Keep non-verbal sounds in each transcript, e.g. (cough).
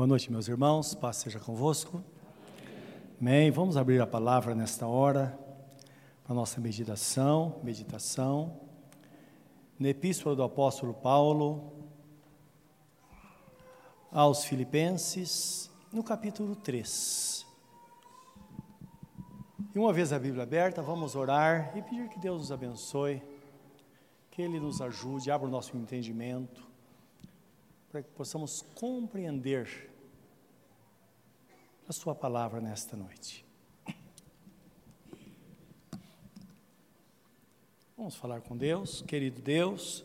Boa noite, meus irmãos, paz seja convosco. Amém. Vamos abrir a palavra nesta hora para nossa meditação, meditação. Na epístola do apóstolo Paulo aos Filipenses, no capítulo 3. E uma vez a Bíblia aberta, vamos orar e pedir que Deus nos abençoe, que Ele nos ajude, abra o nosso entendimento, para que possamos compreender a Sua palavra nesta noite. Vamos falar com Deus, querido Deus.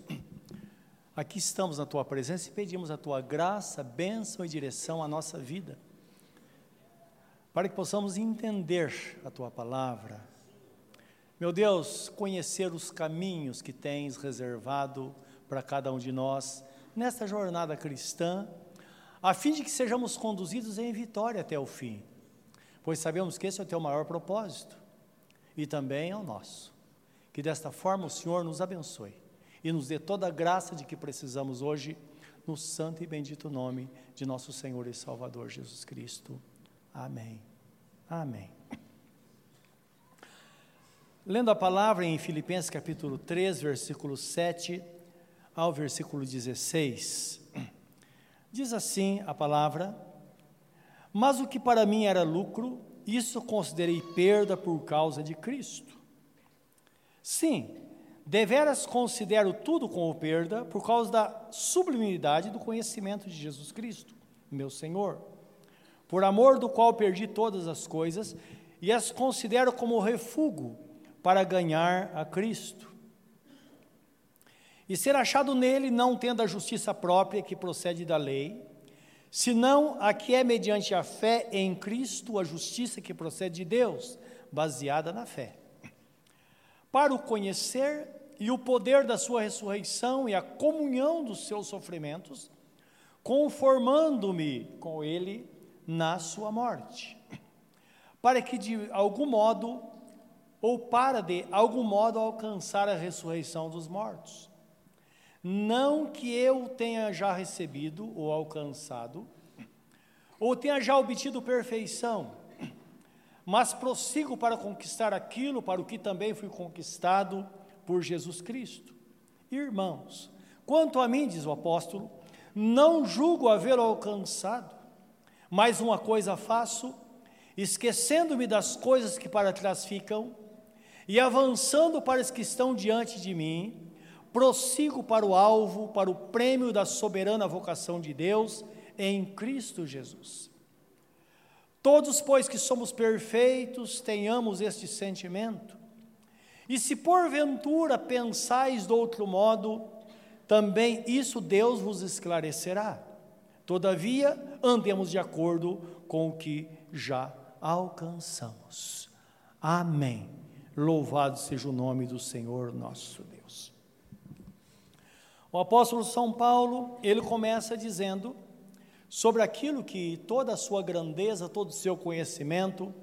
Aqui estamos na Tua presença e pedimos a Tua graça, bênção e direção à nossa vida, para que possamos entender a Tua palavra. Meu Deus, conhecer os caminhos que tens reservado para cada um de nós nesta jornada cristã a fim de que sejamos conduzidos em vitória até o fim, pois sabemos que esse é o teu maior propósito e também é o nosso. Que desta forma o Senhor nos abençoe e nos dê toda a graça de que precisamos hoje, no santo e bendito nome de nosso Senhor e Salvador Jesus Cristo. Amém. Amém. Lendo a palavra em Filipenses capítulo 3, versículo 7 ao versículo 16. Diz assim a palavra: Mas o que para mim era lucro, isso considerei perda por causa de Cristo. Sim, deveras considero tudo como perda por causa da sublimidade do conhecimento de Jesus Cristo, meu Senhor, por amor do qual perdi todas as coisas e as considero como refúgio para ganhar a Cristo e ser achado nele, não tendo a justiça própria que procede da lei, senão a que é mediante a fé em Cristo, a justiça que procede de Deus, baseada na fé. Para o conhecer e o poder da sua ressurreição e a comunhão dos seus sofrimentos, conformando-me com ele na sua morte, para que de algum modo, ou para de algum modo alcançar a ressurreição dos mortos. Não que eu tenha já recebido ou alcançado, ou tenha já obtido perfeição, mas prossigo para conquistar aquilo para o que também fui conquistado por Jesus Cristo. Irmãos, quanto a mim, diz o apóstolo, não julgo havê-lo alcançado, mas uma coisa faço, esquecendo-me das coisas que para trás ficam e avançando para as que estão diante de mim, prossigo para o alvo, para o prêmio da soberana vocação de Deus em Cristo Jesus. Todos, pois que somos perfeitos, tenhamos este sentimento. E se porventura pensais de outro modo, também isso Deus vos esclarecerá. Todavia, andemos de acordo com o que já alcançamos. Amém. Louvado seja o nome do Senhor nosso Deus. O apóstolo São Paulo, ele começa dizendo sobre aquilo que toda a sua grandeza, todo o seu conhecimento,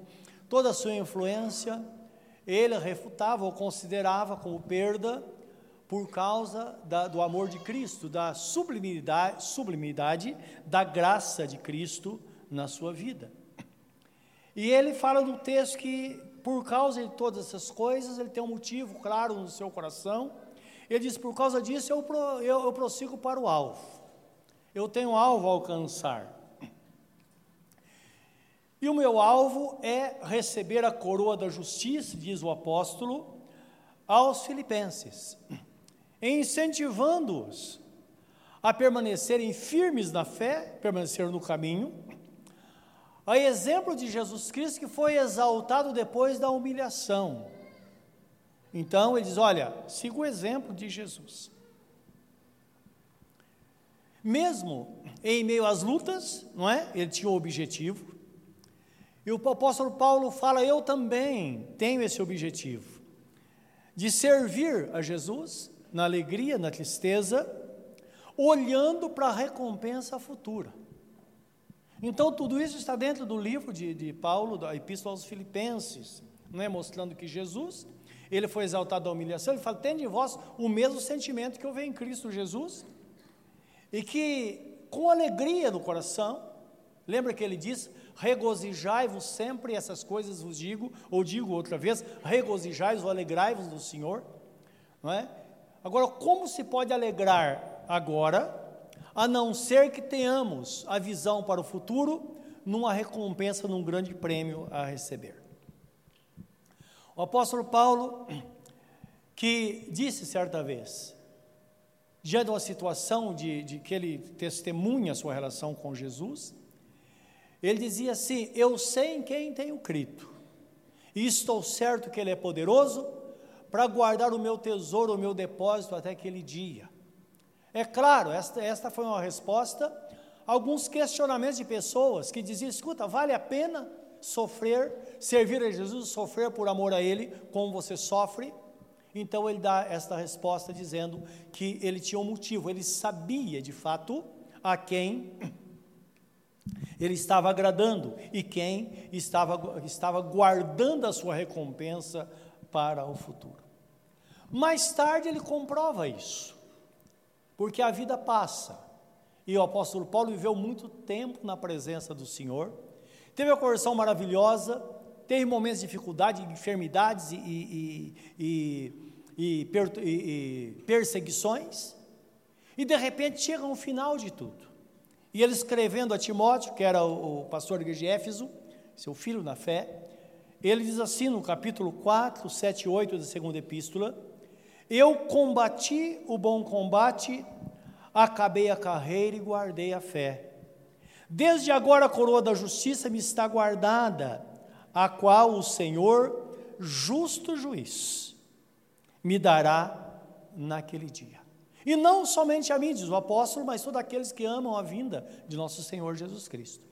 toda a sua influência, ele refutava ou considerava como perda por causa da, do amor de Cristo, da sublimidade, sublimidade da graça de Cristo na sua vida. E ele fala no texto que, por causa de todas essas coisas, ele tem um motivo claro no seu coração ele diz: por causa disso eu, eu, eu prossigo para o alvo. Eu tenho alvo a alcançar. E o meu alvo é receber a coroa da justiça, diz o apóstolo, aos filipenses, incentivando-os a permanecerem firmes na fé, permanecer no caminho, a exemplo de Jesus Cristo que foi exaltado depois da humilhação. Então ele diz: Olha, siga o exemplo de Jesus. Mesmo em meio às lutas, não é? Ele tinha o um objetivo. E o apóstolo Paulo fala: Eu também tenho esse objetivo de servir a Jesus na alegria, na tristeza, olhando para a recompensa futura. Então, tudo isso está dentro do livro de, de Paulo, da Epístola aos Filipenses, não é? mostrando que Jesus ele foi exaltado da humilhação, ele fala: tende em vós o mesmo sentimento que eu vejo em Cristo Jesus, e que com alegria no coração, Lembra que ele diz: regozijai-vos sempre, essas coisas vos digo, ou digo outra vez, regozijai-vos alegrai-vos do Senhor, não é? Agora, como se pode alegrar agora, a não ser que tenhamos a visão para o futuro, numa recompensa, num grande prêmio a receber? O apóstolo Paulo, que disse certa vez, diante de uma situação de, de que ele testemunha a sua relação com Jesus, ele dizia assim: Eu sei em quem tenho crido, e estou certo que Ele é poderoso para guardar o meu tesouro, o meu depósito até aquele dia. É claro, esta, esta foi uma resposta a alguns questionamentos de pessoas que diziam: escuta, vale a pena sofrer, servir a Jesus, sofrer por amor a Ele, como você sofre? Então ele dá esta resposta dizendo que ele tinha um motivo, ele sabia de fato a quem ele estava agradando e quem estava, estava guardando a sua recompensa para o futuro. Mais tarde ele comprova isso, porque a vida passa, e o apóstolo Paulo viveu muito tempo na presença do Senhor, teve uma conversão maravilhosa, teve momentos de dificuldade, enfermidades e, e, e, e perseguições, e de repente chega no final de tudo. E ele escrevendo a Timóteo, que era o, o pastor de Éfeso, seu filho na fé, ele diz assim no capítulo 4, 7 e 8 da segunda epístola: Eu combati o bom combate, acabei a carreira e guardei a fé. Desde agora a coroa da justiça me está guardada, a qual o Senhor, justo juiz, me dará naquele dia. E não somente a mim, diz o apóstolo, mas todos aqueles que amam a vinda de nosso Senhor Jesus Cristo.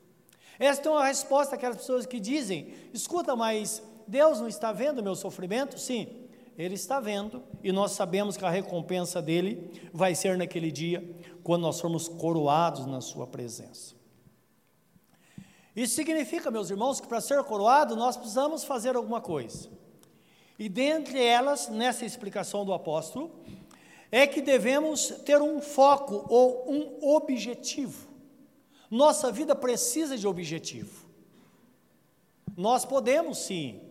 Esta é uma resposta àquelas pessoas que dizem: escuta, mas Deus não está vendo o meu sofrimento? Sim, Ele está vendo, e nós sabemos que a recompensa dele vai ser naquele dia, quando nós formos coroados na Sua presença. Isso significa, meus irmãos, que para ser coroado nós precisamos fazer alguma coisa. E dentre elas, nessa explicação do apóstolo, é que devemos ter um foco ou um objetivo. Nossa vida precisa de objetivo. Nós podemos sim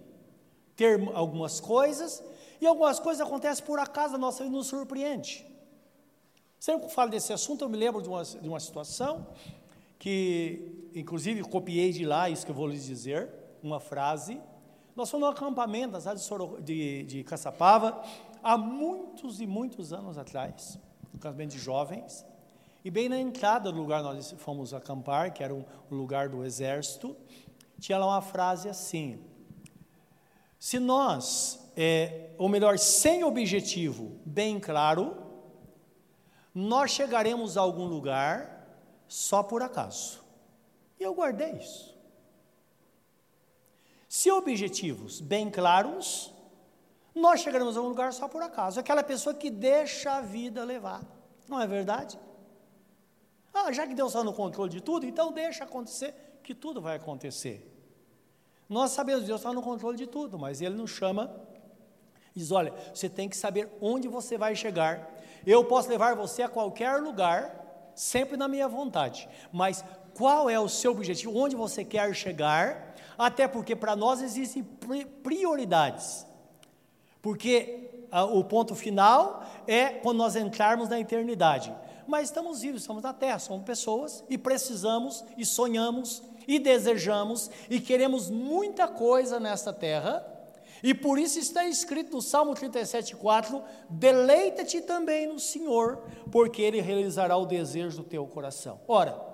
ter algumas coisas e algumas coisas acontecem por acaso, a nossa vida nos surpreende. Sempre que eu falo desse assunto, eu me lembro de uma, de uma situação que, inclusive, copiei de lá isso que eu vou lhes dizer, uma frase. Nós fomos no acampamento na cidade de, de, de Caçapava, há muitos e muitos anos atrás, no casamento de jovens, e bem na entrada do lugar nós fomos acampar, que era um, lugar do exército, tinha lá uma frase assim: se nós, é, ou melhor, sem objetivo bem claro, nós chegaremos a algum lugar só por acaso. E eu guardei isso. Se objetivos bem claros, nós chegaremos a um lugar só por acaso. Aquela pessoa que deixa a vida levar. Não é verdade? Ah, já que Deus está no controle de tudo, então deixa acontecer, que tudo vai acontecer. Nós sabemos que Deus está no controle de tudo, mas Ele nos chama diz: olha, você tem que saber onde você vai chegar. Eu posso levar você a qualquer lugar, sempre na minha vontade, mas qual é o seu objetivo? Onde você quer chegar? Até porque para nós existem prioridades. Porque ah, o ponto final é quando nós entrarmos na eternidade. Mas estamos vivos, estamos na terra, somos pessoas e precisamos e sonhamos e desejamos e queremos muita coisa nesta terra. E por isso está escrito no Salmo 37,4: Deleita-te também no Senhor, porque Ele realizará o desejo do teu coração. Ora,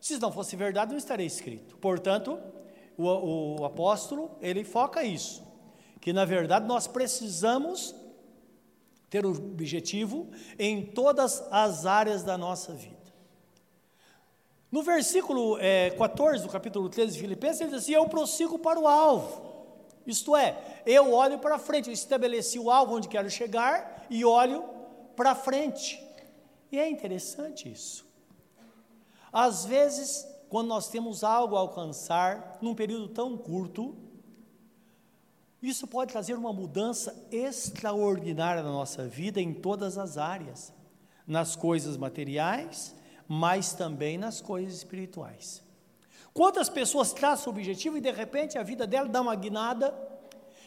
se não fosse verdade, não estaria escrito. Portanto, o, o apóstolo, ele foca isso que na verdade nós precisamos ter o objetivo em todas as áreas da nossa vida. No versículo é, 14 do capítulo 13 de Filipenses, ele diz assim: Eu prossigo para o alvo. Isto é, eu olho para frente, eu estabeleci o alvo onde quero chegar e olho para frente. E é interessante isso. Às vezes, quando nós temos algo a alcançar num período tão curto, isso pode trazer uma mudança extraordinária na nossa vida em todas as áreas, nas coisas materiais, mas também nas coisas espirituais. Quantas pessoas traçam o objetivo e de repente a vida dela dá uma guinada,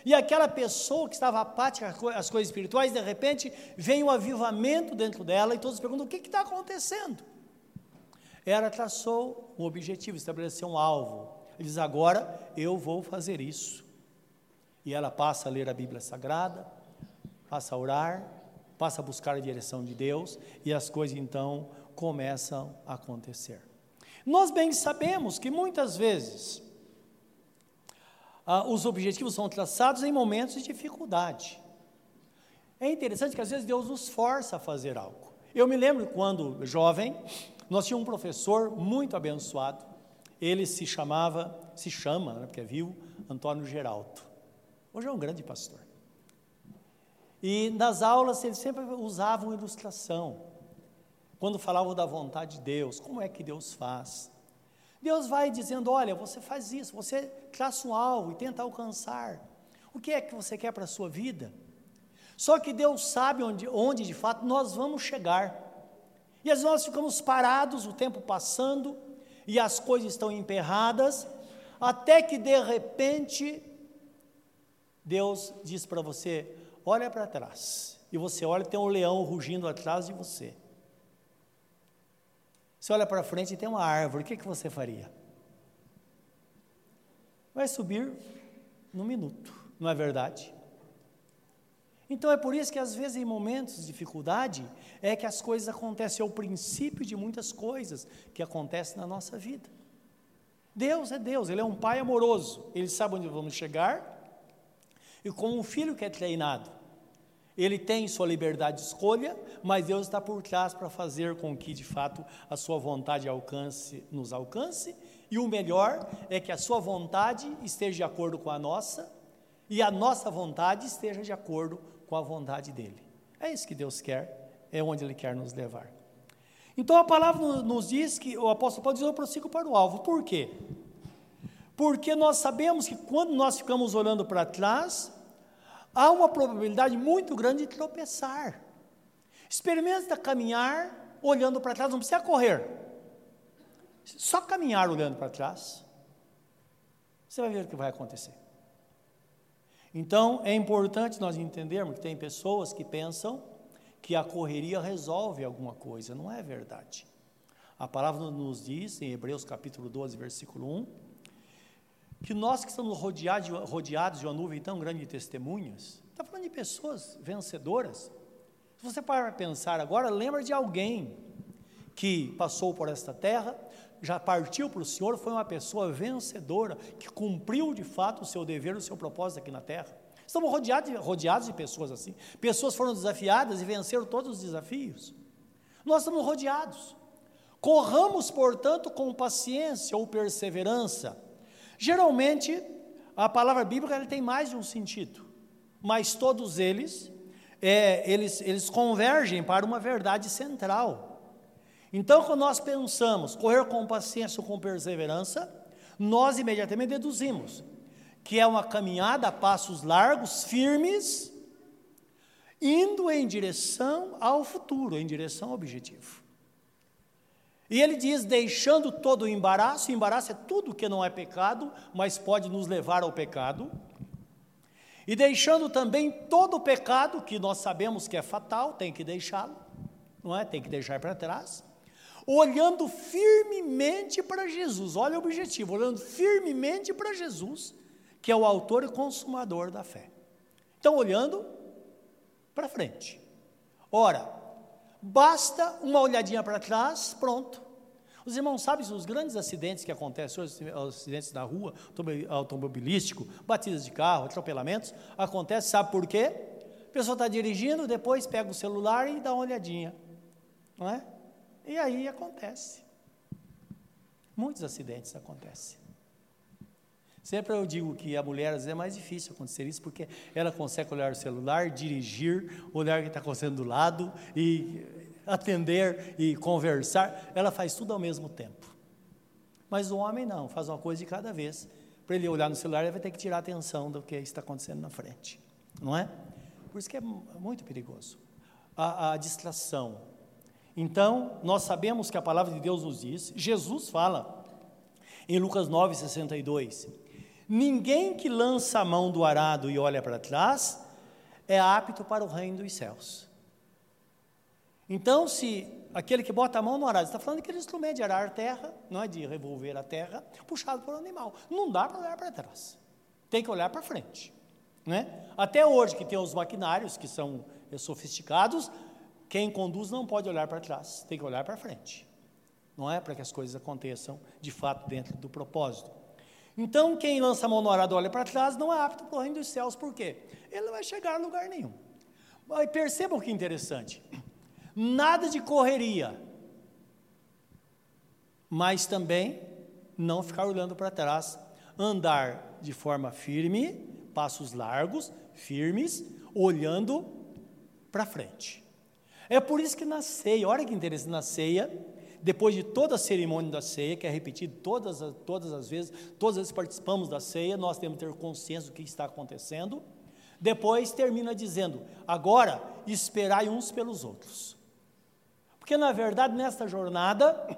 e aquela pessoa que estava apática às coisas espirituais, de repente vem um avivamento dentro dela e todos perguntam: o que está acontecendo? Ela traçou um objetivo, estabeleceu um alvo. Ele diz: agora eu vou fazer isso. E ela passa a ler a Bíblia Sagrada, passa a orar, passa a buscar a direção de Deus, e as coisas então começam a acontecer. Nós bem sabemos que muitas vezes ah, os objetivos são traçados em momentos de dificuldade. É interessante que às vezes Deus nos força a fazer algo. Eu me lembro quando jovem, nós tínhamos um professor muito abençoado, ele se chamava, se chama, né, porque é vivo, Antônio Geraldo. Hoje é um grande pastor. E nas aulas ele sempre usava uma ilustração. Quando falavam da vontade de Deus, como é que Deus faz? Deus vai dizendo: olha, você faz isso, você traça um alvo e tenta alcançar. O que é que você quer para a sua vida? Só que Deus sabe onde, onde de fato nós vamos chegar. E às vezes nós ficamos parados, o tempo passando, e as coisas estão emperradas, até que de repente Deus diz para você: olha para trás. E você olha, tem um leão rugindo atrás de você. Você olha para frente e tem uma árvore, o que, que você faria? Vai subir num minuto, não é verdade? Então é por isso que às vezes em momentos de dificuldade é que as coisas acontecem, é o princípio de muitas coisas que acontecem na nossa vida. Deus é Deus, Ele é um Pai amoroso, Ele sabe onde vamos chegar, e como um filho que é treinado, ele tem sua liberdade de escolha, mas Deus está por trás para fazer com que, de fato, a sua vontade alcance, nos alcance, e o melhor é que a sua vontade esteja de acordo com a nossa, e a nossa vontade esteja de acordo com a vontade dele. É isso que Deus quer, é onde Ele quer nos levar. Então a palavra nos diz que o apóstolo Paulo diz: Eu prossigo para o alvo. Por quê? Porque nós sabemos que quando nós ficamos olhando para trás, há uma probabilidade muito grande de tropeçar. Experimenta caminhar olhando para trás, não precisa correr. Só caminhar olhando para trás, você vai ver o que vai acontecer. Então, é importante nós entendermos que tem pessoas que pensam que a correria resolve alguma coisa, não é verdade. A palavra nos diz, em Hebreus capítulo 12, versículo 1, que nós que estamos rodeados, de uma nuvem tão grande de testemunhas, está falando de pessoas vencedoras. Se você para pensar agora, lembra de alguém que passou por esta terra, já partiu para o Senhor, foi uma pessoa vencedora, que cumpriu de fato o seu dever, o seu propósito aqui na terra. Estamos rodeados, rodeados de pessoas assim. Pessoas foram desafiadas e venceram todos os desafios. Nós estamos rodeados. Corramos, portanto, com paciência ou perseverança Geralmente, a palavra bíblica ela tem mais de um sentido, mas todos eles, é, eles, eles convergem para uma verdade central. Então, quando nós pensamos correr com paciência ou com perseverança, nós imediatamente deduzimos que é uma caminhada a passos largos, firmes, indo em direção ao futuro, em direção ao objetivo. E ele diz: deixando todo o embaraço, embaraço é tudo que não é pecado, mas pode nos levar ao pecado. E deixando também todo o pecado, que nós sabemos que é fatal, tem que deixá-lo, não é? Tem que deixar para trás. Olhando firmemente para Jesus, olha o objetivo, olhando firmemente para Jesus, que é o autor e consumador da fé. Então, olhando para frente. Ora, Basta uma olhadinha para trás, pronto. Os irmãos sabem os grandes acidentes que acontecem hoje, os acidentes na rua, automobilístico, batidas de carro, atropelamentos, acontece, sabe por quê? A pessoa está dirigindo, depois pega o celular e dá uma olhadinha, não é? E aí acontece. Muitos acidentes acontecem. Sempre eu digo que a mulher às vezes é mais difícil acontecer isso, porque ela consegue olhar o celular, dirigir, olhar o que está acontecendo do lado e atender e conversar. Ela faz tudo ao mesmo tempo. Mas o homem não, faz uma coisa de cada vez. Para ele olhar no celular, ele vai ter que tirar a atenção do que está acontecendo na frente. Não é? Por isso que é muito perigoso. A, a distração. Então, nós sabemos que a palavra de Deus nos diz, Jesus fala em Lucas 9, 62. Ninguém que lança a mão do arado e olha para trás é apto para o reino dos céus. Então, se aquele que bota a mão no arado, está falando daquele instrumento de arar terra, não é de revolver a terra, puxado por um animal. Não dá para olhar para trás. Tem que olhar para frente. Né? Até hoje, que tem os maquinários que são sofisticados, quem conduz não pode olhar para trás, tem que olhar para frente. Não é para que as coisas aconteçam de fato dentro do propósito. Então, quem lança a mão no arado olha para trás não é apto para o reino dos céus, por quê? Ele não vai chegar a lugar nenhum. Mas percebam que interessante. Nada de correria, mas também não ficar olhando para trás, andar de forma firme, passos largos, firmes, olhando para frente. É por isso que na ceia, olha que interessante, na ceia, depois de toda a cerimônia da ceia, que é repetida todas, todas as vezes, todas as vezes participamos da ceia, nós temos que ter consciência do que está acontecendo. Depois termina dizendo: agora esperai uns pelos outros. Porque na verdade, nesta jornada,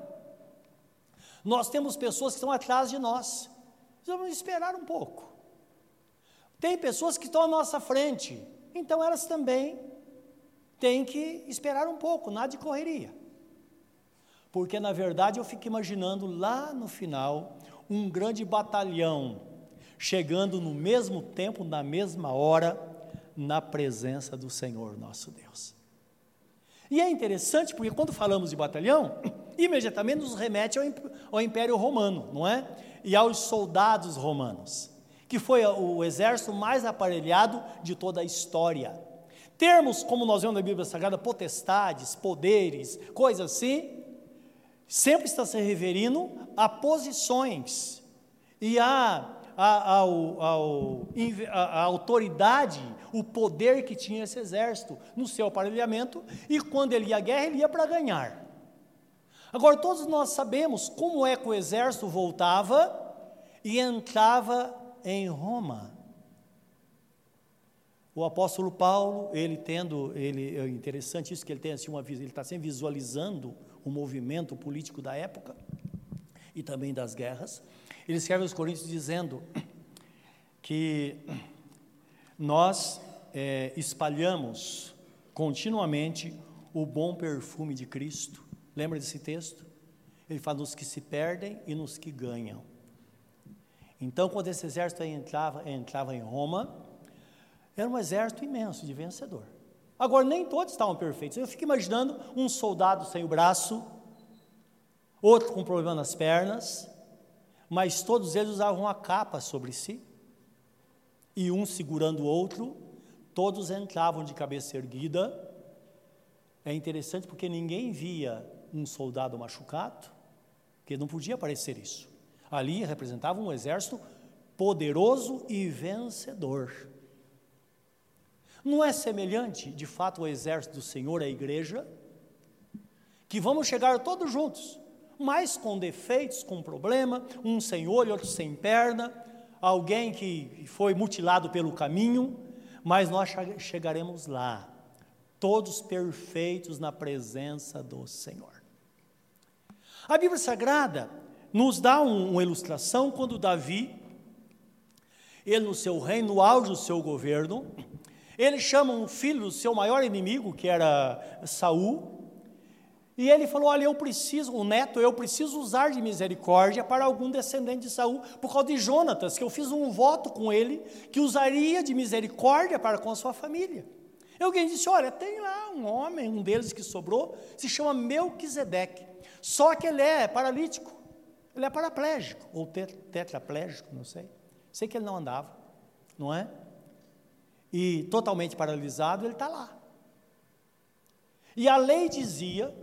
nós temos pessoas que estão atrás de nós. Vamos esperar um pouco. Tem pessoas que estão à nossa frente, então elas também têm que esperar um pouco, nada de correria. Porque na verdade eu fico imaginando lá no final um grande batalhão chegando no mesmo tempo, na mesma hora, na presença do Senhor nosso Deus. E é interessante porque quando falamos de batalhão, (clears throat) imediatamente nos remete ao Império Romano, não é? E aos soldados romanos, que foi o exército mais aparelhado de toda a história. Termos, como nós vemos na Bíblia Sagrada, potestades, poderes, coisas assim, sempre está se referindo a posições e a a, ao, ao, a, autoridade, o poder que tinha esse exército no seu aparelhamento, e quando ele ia à guerra, ele ia para ganhar. Agora, todos nós sabemos como é que o exército voltava e entrava em Roma. O apóstolo Paulo, ele tendo, ele, é interessante isso que ele tem assim uma ele está sempre visualizando o movimento político da época e também das guerras. Ele escreve aos Coríntios dizendo que nós é, espalhamos continuamente o bom perfume de Cristo. Lembra desse texto? Ele fala nos que se perdem e nos que ganham. Então, quando esse exército entrava, entrava em Roma, era um exército imenso de vencedor. Agora, nem todos estavam perfeitos. Eu fico imaginando um soldado sem o braço, outro com problema nas pernas, mas todos eles usavam a capa sobre si, e um segurando o outro, todos entravam de cabeça erguida. É interessante porque ninguém via um soldado machucado, porque não podia parecer isso. Ali representava um exército poderoso e vencedor. Não é semelhante, de fato, ao exército do Senhor, a igreja, que vamos chegar todos juntos, mas com defeitos, com problema, um sem olho, outro sem perna, alguém que foi mutilado pelo caminho, mas nós chegaremos lá, todos perfeitos na presença do Senhor. A Bíblia Sagrada nos dá um, uma ilustração quando Davi, ele no seu reino, no auge do seu governo, ele chama um filho do seu maior inimigo, que era Saul, e ele falou: Olha, eu preciso, o neto, eu preciso usar de misericórdia para algum descendente de Saul, por causa de Jonatas, que eu fiz um voto com ele que usaria de misericórdia para com a sua família. E alguém disse: Olha, tem lá um homem, um deles que sobrou, se chama Melquisedeque. Só que ele é paralítico, ele é paraplégico, ou tetraplégico, não sei. Sei que ele não andava, não é? E totalmente paralisado, ele está lá. E a lei dizia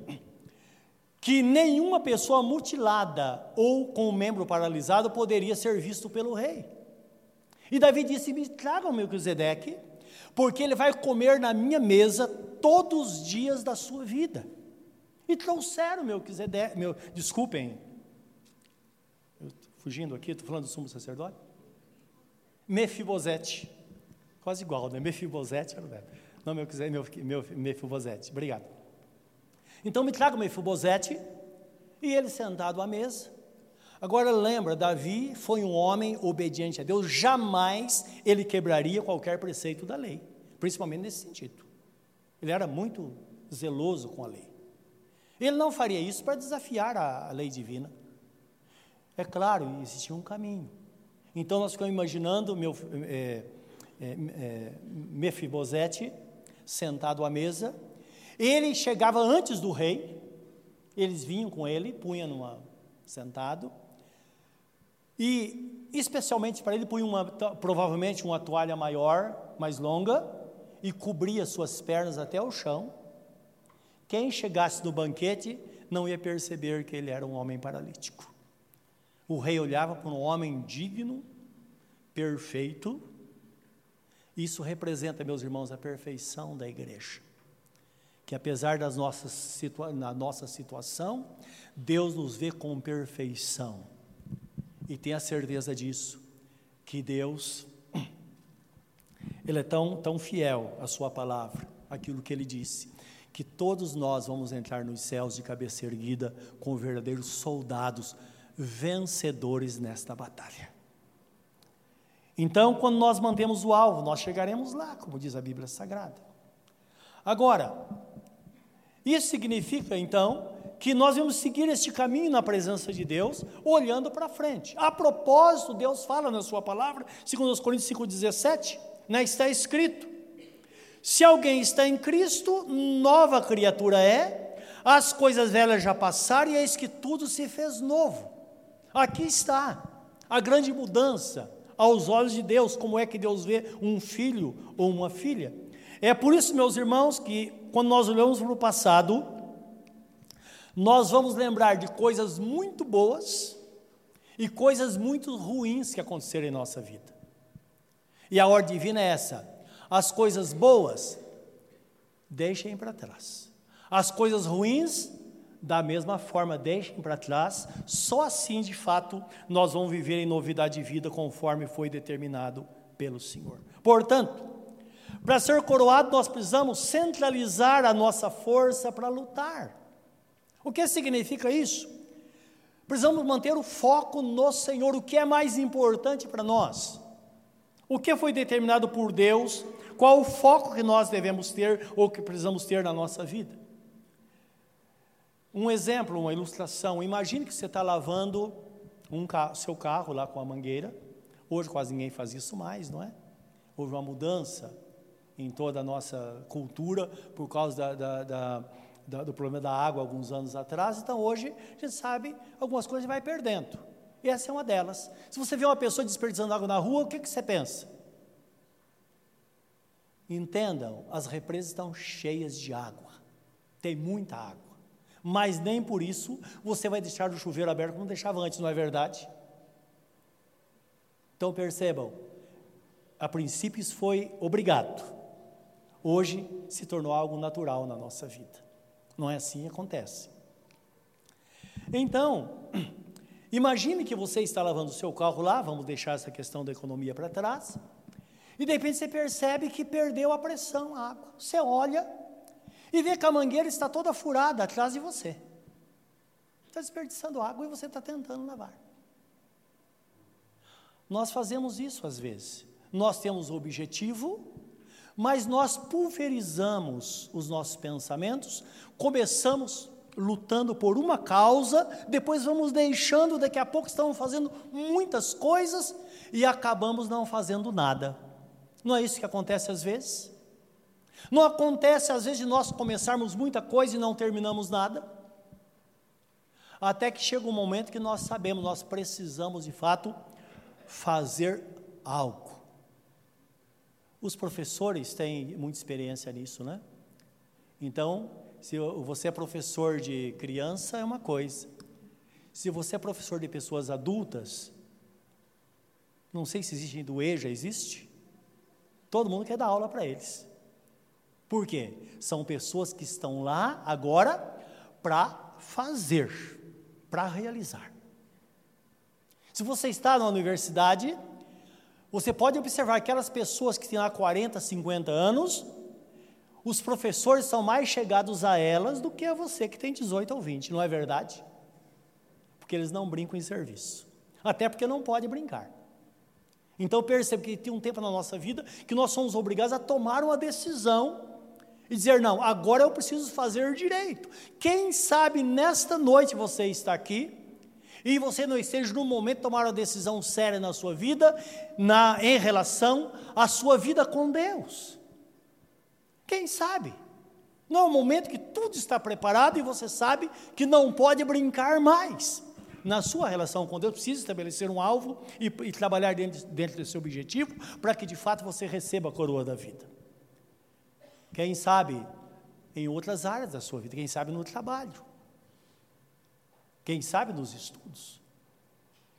que nenhuma pessoa mutilada ou com o um membro paralisado poderia ser visto pelo rei. E Davi disse: Me tragam Melquisedeque, porque ele vai comer na minha mesa todos os dias da sua vida. E trouxeram Melquisedeque, meu, desculpem, fugindo aqui, estou falando do sumo sacerdote. Mefibosete, quase igual, né? Mefibosete era o não, meu, meu, meu Mefibosete. Obrigado. Então me traga o Mefibosete e ele sentado à mesa. Agora lembra, Davi foi um homem obediente a Deus, jamais ele quebraria qualquer preceito da lei, principalmente nesse sentido. Ele era muito zeloso com a lei. Ele não faria isso para desafiar a, a lei divina. É claro, existia um caminho. Então nós ficamos imaginando meu, é, é, é, Mefibosete sentado à mesa. Ele chegava antes do rei, eles vinham com ele, punha numa sentado, e especialmente para ele punha uma, provavelmente uma toalha maior, mais longa, e cobria suas pernas até o chão. Quem chegasse no banquete não ia perceber que ele era um homem paralítico. O rei olhava para um homem digno, perfeito. Isso representa, meus irmãos, a perfeição da igreja. Que apesar das nossas situa da nossa situação, Deus nos vê com perfeição. E tenha certeza disso, que Deus, Ele é tão, tão fiel à Sua palavra, aquilo que Ele disse, que todos nós vamos entrar nos céus de cabeça erguida como verdadeiros soldados vencedores nesta batalha. Então, quando nós mantemos o alvo, nós chegaremos lá, como diz a Bíblia Sagrada. Agora, isso significa então que nós vamos seguir este caminho na presença de Deus, olhando para frente. A propósito, Deus fala na sua palavra, segundo os Coríntios 5:17, né, está escrito: Se alguém está em Cristo, nova criatura é, as coisas velhas já passaram e eis que tudo se fez novo. Aqui está a grande mudança aos olhos de Deus, como é que Deus vê um filho ou uma filha. É por isso, meus irmãos, que quando nós olhamos para o passado, nós vamos lembrar de coisas muito boas e coisas muito ruins que aconteceram em nossa vida. E a ordem divina é essa: as coisas boas, deixem para trás. As coisas ruins, da mesma forma, deixem para trás, só assim, de fato, nós vamos viver em novidade de vida conforme foi determinado pelo Senhor. Portanto, para ser coroado, nós precisamos centralizar a nossa força para lutar. O que significa isso? Precisamos manter o foco no Senhor, o que é mais importante para nós. O que foi determinado por Deus, qual o foco que nós devemos ter ou que precisamos ter na nossa vida. Um exemplo, uma ilustração. Imagine que você está lavando um carro, seu carro lá com a mangueira. Hoje quase ninguém faz isso mais, não é? Houve uma mudança em toda a nossa cultura por causa da, da, da, da, do problema da água alguns anos atrás. Então hoje a gente sabe algumas coisas vai perdendo. E essa é uma delas. Se você vê uma pessoa desperdiçando água na rua, o que, que você pensa? Entendam, as represas estão cheias de água. Tem muita água mas nem por isso você vai deixar o chuveiro aberto como deixava antes, não é verdade? Então percebam, a princípio isso foi obrigado, hoje se tornou algo natural na nossa vida. Não é assim que acontece. Então, (clears throat) imagine que você está lavando o seu carro lá, vamos deixar essa questão da economia para trás, e de repente você percebe que perdeu a pressão, a água. Você olha, e vê que a mangueira está toda furada atrás de você. Está desperdiçando água e você está tentando lavar. Nós fazemos isso às vezes. Nós temos o objetivo, mas nós pulverizamos os nossos pensamentos, começamos lutando por uma causa, depois vamos deixando, daqui a pouco estamos fazendo muitas coisas e acabamos não fazendo nada. Não é isso que acontece às vezes? Não acontece às vezes de nós começarmos muita coisa e não terminamos nada? Até que chega um momento que nós sabemos, nós precisamos de fato fazer algo. Os professores têm muita experiência nisso, né? Então, se você é professor de criança, é uma coisa. Se você é professor de pessoas adultas, não sei se existe do EJA, existe? Todo mundo quer dar aula para eles. Por quê? São pessoas que estão lá agora para fazer, para realizar. Se você está na universidade, você pode observar aquelas pessoas que têm lá 40, 50 anos, os professores são mais chegados a elas do que a você que tem 18 ou 20, não é verdade? Porque eles não brincam em serviço. Até porque não pode brincar. Então perceba que tem um tempo na nossa vida que nós somos obrigados a tomar uma decisão e dizer: não, agora eu preciso fazer direito. Quem sabe nesta noite você está aqui e você não esteja no momento de tomar uma decisão séria na sua vida, na, em relação à sua vida com Deus. Quem sabe? Não é o momento que tudo está preparado e você sabe que não pode brincar mais. Na sua relação com Deus, precisa estabelecer um alvo e, e trabalhar dentro, dentro desse objetivo para que de fato você receba a coroa da vida. Quem sabe em outras áreas da sua vida, quem sabe no trabalho, quem sabe nos estudos.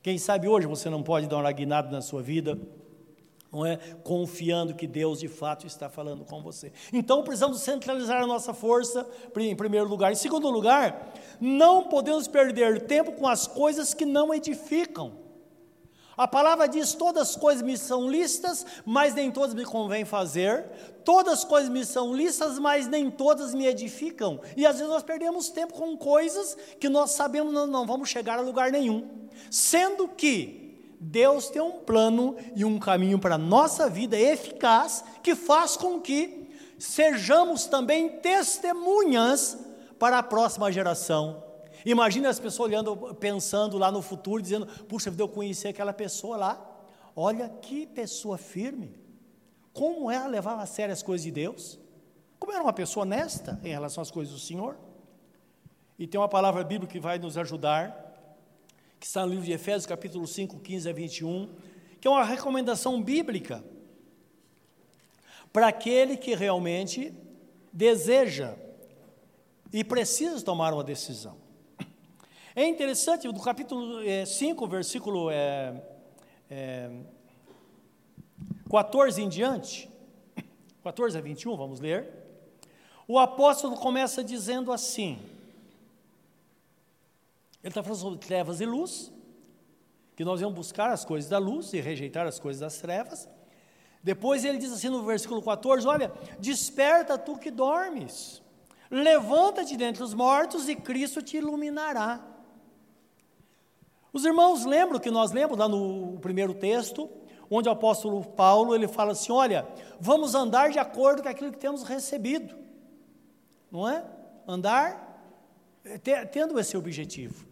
Quem sabe hoje você não pode dar uma guinada na sua vida não é? Confiando que Deus de fato está falando com você. Então precisamos centralizar a nossa força, em primeiro lugar. Em segundo lugar, não podemos perder tempo com as coisas que não edificam. A palavra diz: todas as coisas me são listas, mas nem todas me convém fazer. Todas as coisas me são listas, mas nem todas me edificam. E às vezes nós perdemos tempo com coisas que nós sabemos não, não vamos chegar a lugar nenhum. Sendo que Deus tem um plano e um caminho para a nossa vida eficaz que faz com que sejamos também testemunhas para a próxima geração. Imagina as pessoas olhando, pensando lá no futuro, dizendo: Puxa vida, eu conheci aquela pessoa lá. Olha que pessoa firme. Como ela levava a sério as coisas de Deus. Como era uma pessoa honesta em relação às coisas do Senhor. E tem uma palavra bíblica que vai nos ajudar que está no livro de Efésios, capítulo 5, 15 a 21, que é uma recomendação bíblica para aquele que realmente deseja e precisa tomar uma decisão. É interessante, do capítulo 5, é, versículo é, é, 14 em diante, 14 a 21, vamos ler. O apóstolo começa dizendo assim: ele está falando sobre trevas e luz, que nós vamos buscar as coisas da luz e rejeitar as coisas das trevas. Depois ele diz assim no versículo 14: Olha, desperta tu que dormes, levanta-te dentre os mortos e Cristo te iluminará. Os irmãos lembram que nós lembramos lá no primeiro texto, onde o apóstolo Paulo ele fala assim: Olha, vamos andar de acordo com aquilo que temos recebido, não é? Andar tendo esse objetivo.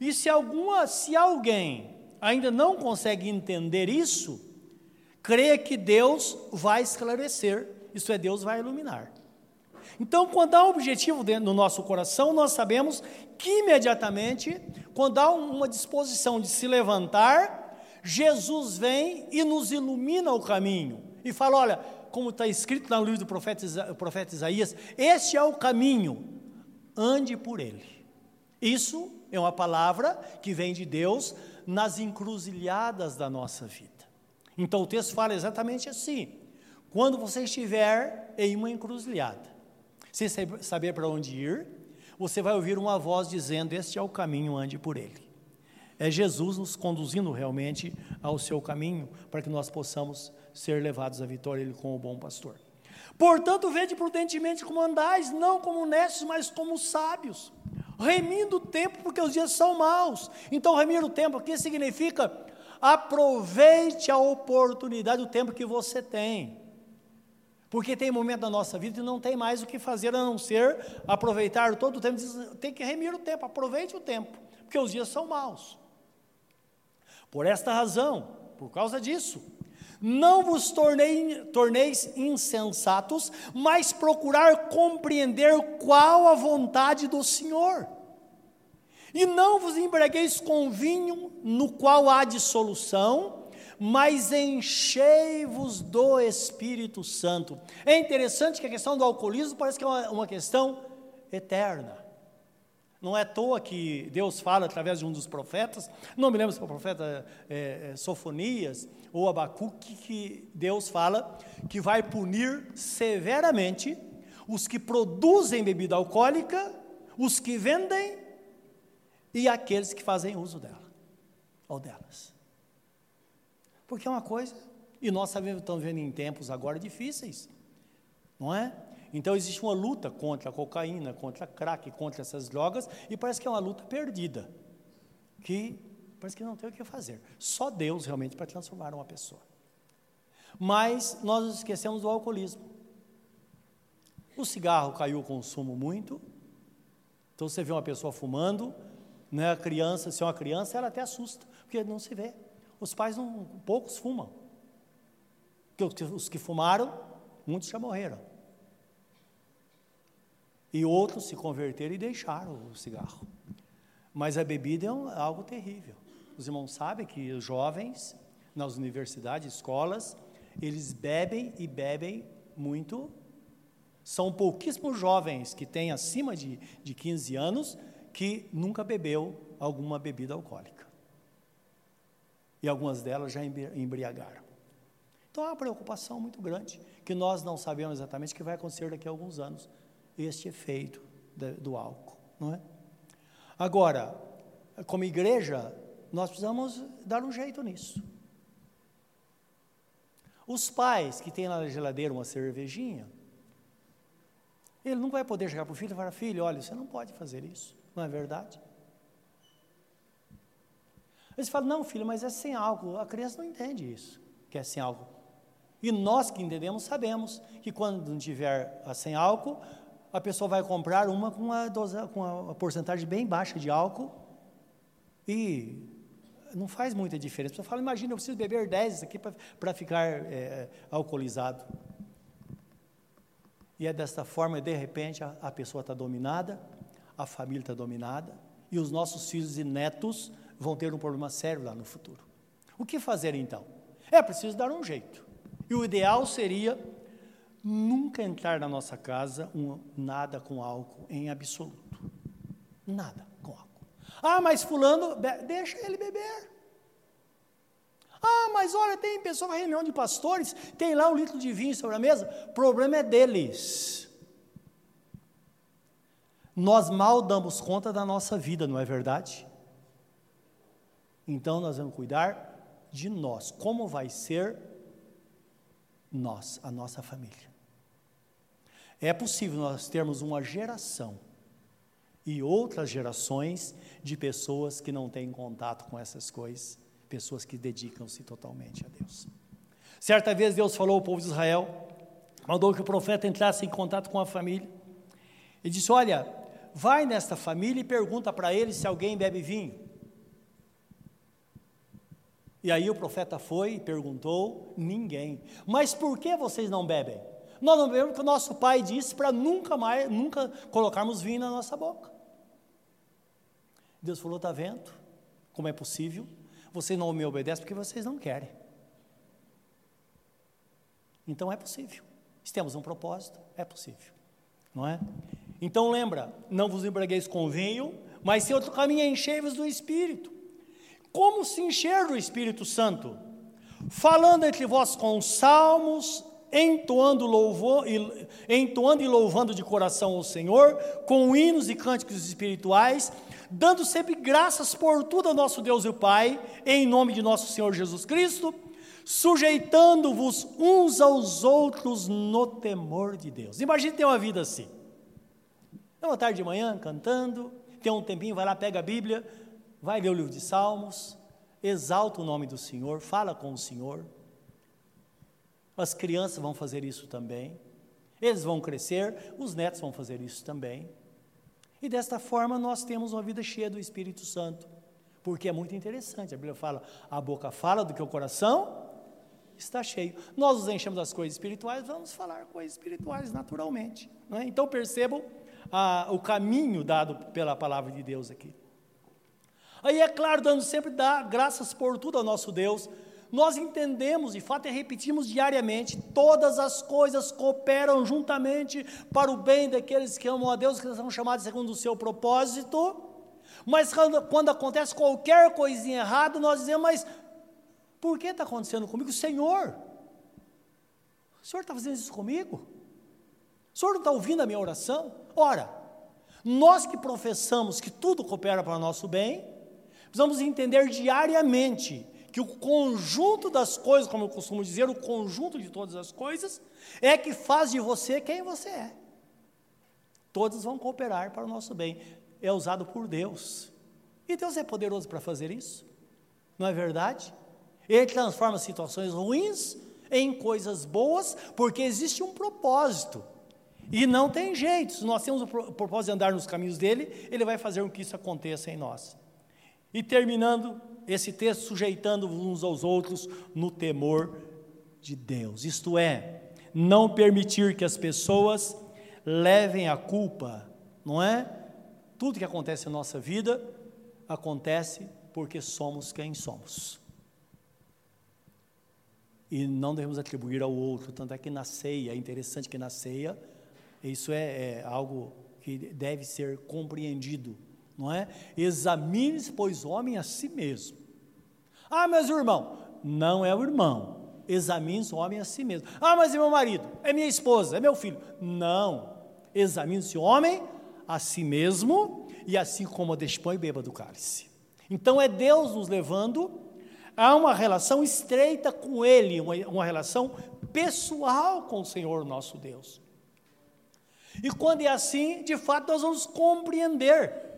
E se alguma, se alguém ainda não consegue entender isso, creia que Deus vai esclarecer, isso é, Deus vai iluminar. Então, quando há um objetivo do nosso coração, nós sabemos que imediatamente, quando há uma disposição de se levantar, Jesus vem e nos ilumina o caminho e fala: olha, como está escrito no livro do profeta, profeta Isaías, este é o caminho, ande por ele. Isso é uma palavra que vem de Deus nas encruzilhadas da nossa vida. Então o texto fala exatamente assim: quando você estiver em uma encruzilhada, sem saber para onde ir, você vai ouvir uma voz dizendo: Este é o caminho, ande por ele. É Jesus nos conduzindo realmente ao seu caminho, para que nós possamos ser levados à vitória, ele como o bom pastor. Portanto, vede prudentemente como andais, não como nestes, mas como sábios, remindo o tempo, porque os dias são maus. Então, remir o tempo aqui significa aproveite a oportunidade, o tempo que você tem. Porque tem momento da nossa vida que não tem mais o que fazer a não ser aproveitar todo o tempo. Tem que remir o tempo, aproveite o tempo, porque os dias são maus. Por esta razão, por causa disso, não vos tornei, torneis insensatos, mas procurar compreender qual a vontade do Senhor. E não vos embriagueis com vinho, no qual há dissolução, mas enchei-vos do Espírito Santo. É interessante que a questão do alcoolismo parece que é uma, uma questão eterna. Não é à toa que Deus fala através de um dos profetas, não me lembro se é o profeta é, é, Sofonias ou Abacuque, que Deus fala que vai punir severamente os que produzem bebida alcoólica, os que vendem e aqueles que fazem uso dela ou delas. Porque é uma coisa, e nós estamos vendo em tempos agora difíceis, não é? Então existe uma luta contra a cocaína, contra a crack, contra essas drogas, e parece que é uma luta perdida. que parece que não tem o que fazer. Só Deus realmente para transformar uma pessoa. Mas nós nos esquecemos do alcoolismo. O cigarro caiu o consumo muito. Então você vê uma pessoa fumando, né, a criança, se é uma criança, ela até assusta, porque não se vê. Os pais não, poucos fumam. Porque os que fumaram, muitos já morreram. E outros se converteram e deixaram o cigarro. Mas a bebida é um, algo terrível. Os irmãos sabem que os jovens, nas universidades, escolas, eles bebem e bebem muito. São pouquíssimos jovens que têm acima de, de 15 anos que nunca bebeu alguma bebida alcoólica. E algumas delas já embriagaram. Então há uma preocupação muito grande, que nós não sabemos exatamente o que vai acontecer daqui a alguns anos, este efeito do álcool, não é? Agora, como igreja, nós precisamos dar um jeito nisso. Os pais que têm na geladeira uma cervejinha, ele não vai poder chegar para o filho e falar: Filho, olha, você não pode fazer isso, não é verdade? Eles falam: Não, filho, mas é sem álcool. A criança não entende isso, que é sem álcool. E nós que entendemos sabemos que quando não tiver sem álcool, a pessoa vai comprar uma com uma, dosa, com porcentagem bem baixa de álcool e não faz muita diferença. Você fala, imagina, eu preciso beber 10 aqui para ficar é, alcoolizado. E é desta forma, de repente, a, a pessoa está dominada, a família está dominada, e os nossos filhos e netos vão ter um problema sério lá no futuro. O que fazer então? É preciso dar um jeito. E o ideal seria nunca entrar na nossa casa um, nada com álcool em absoluto. Nada com álcool. Ah, mas fulano, deixa ele beber. Ah, mas olha, tem pessoa na reunião de pastores, tem lá um litro de vinho sobre a mesa. O problema é deles. Nós mal damos conta da nossa vida, não é verdade? Então nós vamos cuidar de nós. Como vai ser nós, a nossa família? É possível nós termos uma geração e outras gerações de pessoas que não têm contato com essas coisas, pessoas que dedicam-se totalmente a Deus. Certa vez Deus falou ao povo de Israel, mandou que o profeta entrasse em contato com a família e disse: Olha, vai nesta família e pergunta para eles se alguém bebe vinho. E aí o profeta foi e perguntou: ninguém. Mas por que vocês não bebem? Nós não bebemos porque o nosso pai disse para nunca mais, nunca colocarmos vinho na nossa boca. Deus falou: está vendo como é possível? Vocês não me obedecem porque vocês não querem. Então é possível. Se temos um propósito, é possível. Não é? Então lembra, não vos embriagueis com vinho, mas se outro caminho enchei-vos do Espírito. Como se encher do Espírito Santo? Falando entre vós com salmos, entoando, louvor, entoando e louvando de coração ao Senhor, com hinos e cânticos espirituais, dando sempre graças por tudo ao nosso Deus e o Pai, em nome de nosso Senhor Jesus Cristo, sujeitando-vos uns aos outros no temor de Deus. Imagine ter uma vida assim. É uma tarde de manhã, cantando, tem um tempinho, vai lá, pega a Bíblia, vai ler o livro de Salmos, exalta o nome do Senhor, fala com o Senhor. As crianças vão fazer isso também. Eles vão crescer, os netos vão fazer isso também. E desta forma nós temos uma vida cheia do Espírito Santo. Porque é muito interessante. A Bíblia fala: a boca fala do que o coração está cheio. Nós nos enchemos das coisas espirituais, vamos falar coisas espirituais naturalmente. É? Então percebam ah, o caminho dado pela palavra de Deus aqui. Aí é claro, dando sempre dar graças por tudo ao nosso Deus, nós entendemos, de fato, e repetimos diariamente: todas as coisas cooperam juntamente para o bem daqueles que amam a Deus, que são chamados segundo o seu propósito. Mas quando, quando acontece qualquer coisinha errada, nós dizemos: Mas por que está acontecendo comigo? Senhor, o Senhor está fazendo isso comigo? O Senhor não está ouvindo a minha oração? Ora, nós que professamos que tudo coopera para o nosso bem, precisamos entender diariamente que o conjunto das coisas, como eu costumo dizer, o conjunto de todas as coisas, é que faz de você quem você é. Todas vão cooperar para o nosso bem. É usado por Deus. E Deus é poderoso para fazer isso, não é verdade? Ele transforma situações ruins em coisas boas, porque existe um propósito. E não tem jeito, se nós temos o propósito de andar nos caminhos dele, ele vai fazer com que isso aconteça em nós. E terminando esse texto, sujeitando uns aos outros no temor de Deus, isto é, não permitir que as pessoas levem a culpa, não é? Tudo que acontece na nossa vida acontece porque somos quem somos. E não devemos atribuir ao outro, tanto é que na ceia, é interessante que na ceia, isso é, é algo que deve ser compreendido, não é? Examine-se, pois, homem a si mesmo. Ah, mas o irmão, não é o irmão, examine-se o homem a si mesmo. Ah, mas é meu marido, é minha esposa, é meu filho. Não, examine-se o homem a si mesmo, e assim como dispõe, beba do cálice. Então é Deus nos levando a uma relação estreita com Ele, uma, uma relação pessoal com o Senhor nosso Deus. E quando é assim, de fato, nós vamos compreender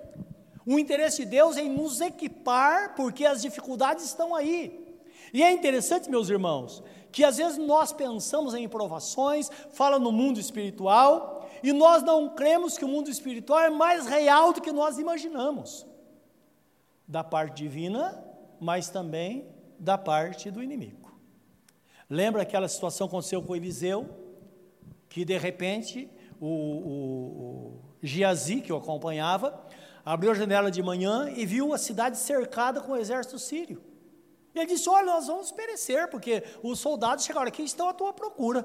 o interesse de Deus em nos equipar, porque as dificuldades estão aí. E é interessante, meus irmãos, que às vezes nós pensamos em provações, fala no mundo espiritual, e nós não cremos que o mundo espiritual é mais real do que nós imaginamos. Da parte divina, mas também da parte do inimigo. Lembra aquela situação que aconteceu com Eliseu, que de repente o, o, o Giazi, que o acompanhava, abriu a janela de manhã e viu a cidade cercada com o exército sírio. E ele disse: Olha, nós vamos perecer, porque os soldados chegaram aqui e estão à tua procura.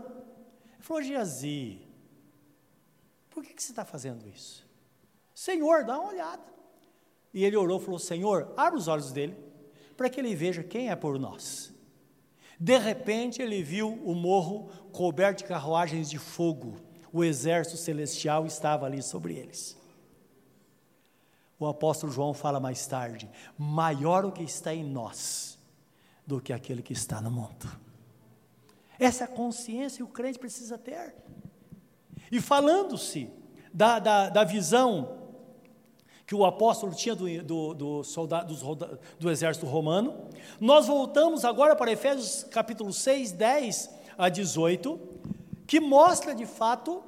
Ele falou: Giazi, por que, que você está fazendo isso? Senhor, dá uma olhada. E ele orou e falou: Senhor, abre os olhos dele, para que ele veja quem é por nós. De repente ele viu o morro coberto de carruagens de fogo o exército celestial estava ali sobre eles. O apóstolo João fala mais tarde: maior o que está em nós do que aquele que está no mundo. Essa é consciência o crente precisa ter. E falando-se da, da, da, visão que o apóstolo tinha do, do, do, soldado, do, do exército romano, nós voltamos agora para Efésios capítulo 6, 10 a 18, que mostra de fato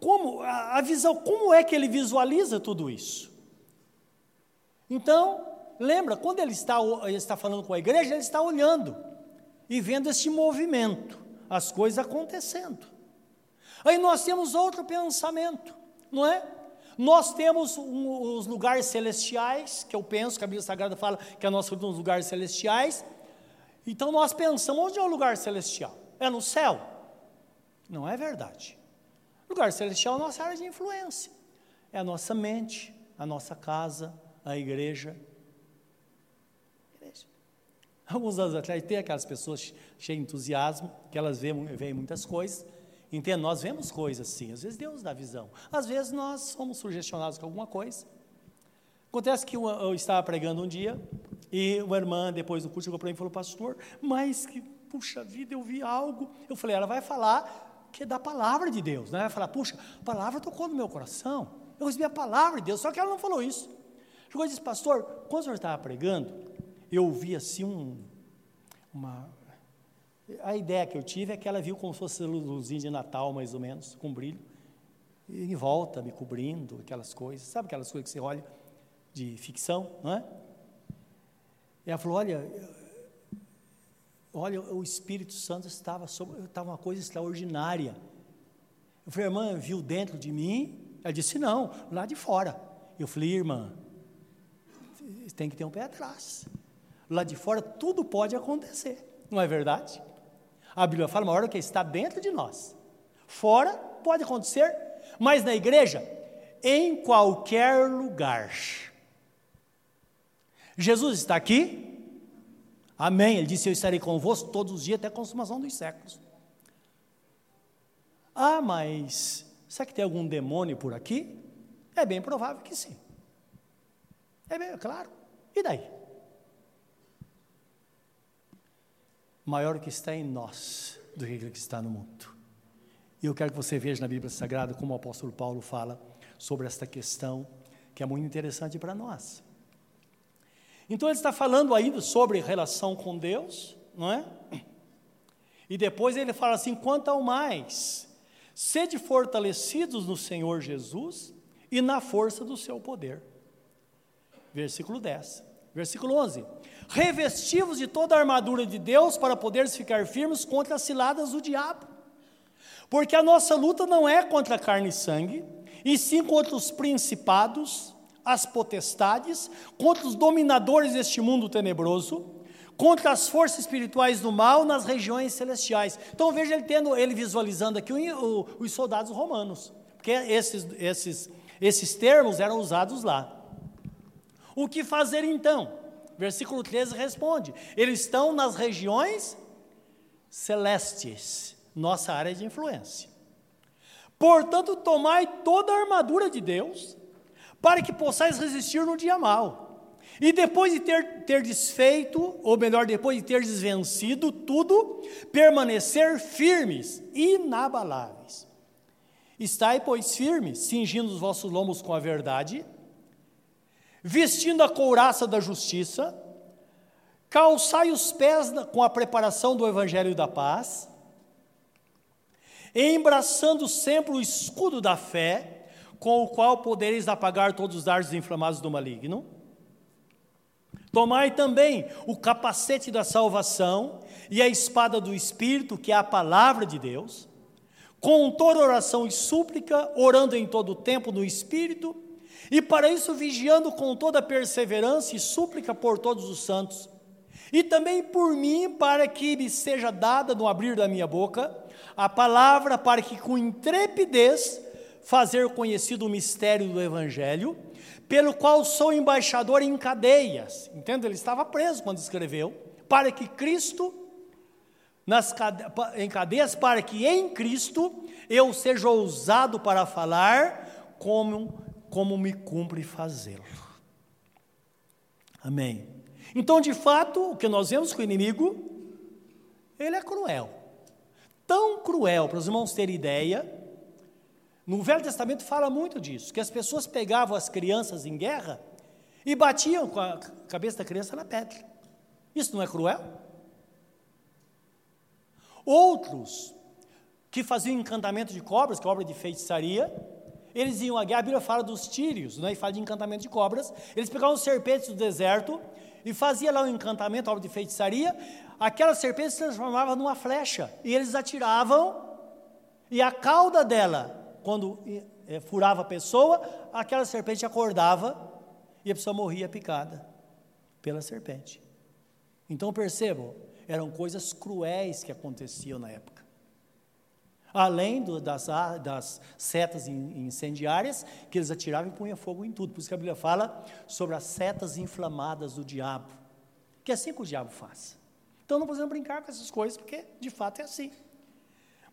como a visão, como é que ele visualiza tudo isso. Então, lembra, quando ele está, ele está falando com a igreja, ele está olhando e vendo este movimento, as coisas acontecendo. Aí nós temos outro pensamento, não é? Nós temos um, os lugares celestiais, que eu penso que a Bíblia Sagrada fala que é nós somos os lugares celestiais. Então nós pensamos, onde é o lugar celestial? É no céu? Não é verdade. O lugar celestial é a nossa área de influência. É a nossa mente, a nossa casa, a igreja. igreja. Alguns anos atrás, tem aquelas pessoas cheias de entusiasmo, que elas veem, veem muitas coisas. Entende? Nós vemos coisas sim, às vezes Deus dá visão, às vezes nós somos sugestionados com alguma coisa. Acontece que eu, estava pregando um dia e uma irmã, depois do curso, chegou para mim e falou: Pastor, mas que puxa vida, eu vi algo. Eu falei: Ela vai falar que é da palavra de Deus, né? Falar: Puxa, a palavra tocou no meu coração, eu recebi a palavra de Deus, só que ela não falou isso. Chegou e disse: Pastor, quando o senhor estava pregando, eu vi assim um, uma. A ideia que eu tive é que ela viu como se fosse luzinha de Natal, mais ou menos, com brilho, e em volta, me cobrindo, aquelas coisas, sabe aquelas coisas que você olha de ficção, não é? E ela falou: Olha, olha, o Espírito Santo estava sobre, estava uma coisa extraordinária. Eu falei, irmã, viu dentro de mim? Ela disse, não, lá de fora. Eu falei, irmã, tem que ter um pé atrás. Lá de fora tudo pode acontecer, não é verdade? A Bíblia fala, uma hora que está dentro de nós. Fora pode acontecer, mas na igreja, em qualquer lugar. Jesus está aqui, Amém. Ele disse: Eu estarei convosco todos os dias até a consumação dos séculos. Ah, mas será que tem algum demônio por aqui? É bem provável que sim. É bem, claro. E daí? Maior que está em nós do que aquele que está no mundo. E eu quero que você veja na Bíblia Sagrada como o apóstolo Paulo fala sobre esta questão, que é muito interessante para nós. Então ele está falando ainda sobre relação com Deus, não é? E depois ele fala assim: quanto ao mais, sede fortalecidos no Senhor Jesus e na força do seu poder. Versículo 10. Versículo 11: Revestivos de toda a armadura de Deus para poderes ficar firmes contra as ciladas do diabo. Porque a nossa luta não é contra carne e sangue, e sim contra os principados, as potestades, contra os dominadores deste mundo tenebroso, contra as forças espirituais do mal nas regiões celestiais. Então veja ele tendo, ele visualizando aqui o, o, os soldados romanos, porque esses, esses, esses termos eram usados lá. O que fazer então? Versículo 13 responde: eles estão nas regiões celestes, nossa área de influência. Portanto, tomai toda a armadura de Deus, para que possais resistir no dia mal. E depois de ter, ter desfeito, ou melhor, depois de ter desvencido tudo, permanecer firmes, inabaláveis. Estai, pois, firmes, cingindo os vossos lombos com a verdade, vestindo a couraça da justiça, calçai os pés com a preparação do evangelho da paz, embraçando sempre o escudo da fé, com o qual podereis apagar todos os dardos inflamados do maligno. Tomai também o capacete da salvação e a espada do Espírito, que é a palavra de Deus, com toda oração e súplica, orando em todo o tempo no Espírito, e para isso vigiando com toda perseverança e súplica por todos os santos, e também por mim, para que me seja dada no abrir da minha boca a palavra, para que com intrepidez fazer conhecido o mistério do Evangelho, pelo qual sou embaixador em cadeias. Entende? Ele estava preso quando escreveu, para que Cristo, nas cade... em cadeias, para que em Cristo eu seja ousado para falar como como me cumpre fazê-lo. Amém. Então, de fato, o que nós vemos com o inimigo, ele é cruel. Tão cruel, para os irmãos terem ideia, no Velho Testamento fala muito disso, que as pessoas pegavam as crianças em guerra e batiam com a cabeça da criança na pedra. Isso não é cruel? Outros que faziam encantamento de cobras, que é obra de feitiçaria, eles iam à guerra, a Bíblia fala dos tírios, né, e fala de encantamento de cobras. Eles pegavam serpentes do deserto e faziam lá um encantamento, obra de feitiçaria. Aquela serpente se transformava numa flecha e eles atiravam e a cauda dela, quando é, furava a pessoa, aquela serpente acordava e a pessoa morria picada pela serpente. Então percebam, eram coisas cruéis que aconteciam na época além do, das, das, setas incendiárias que eles atiravam e punham fogo em tudo. Por isso que a Bíblia fala sobre as setas inflamadas do diabo, que é assim que o diabo faz. Então não podemos brincar com essas coisas, porque de fato é assim.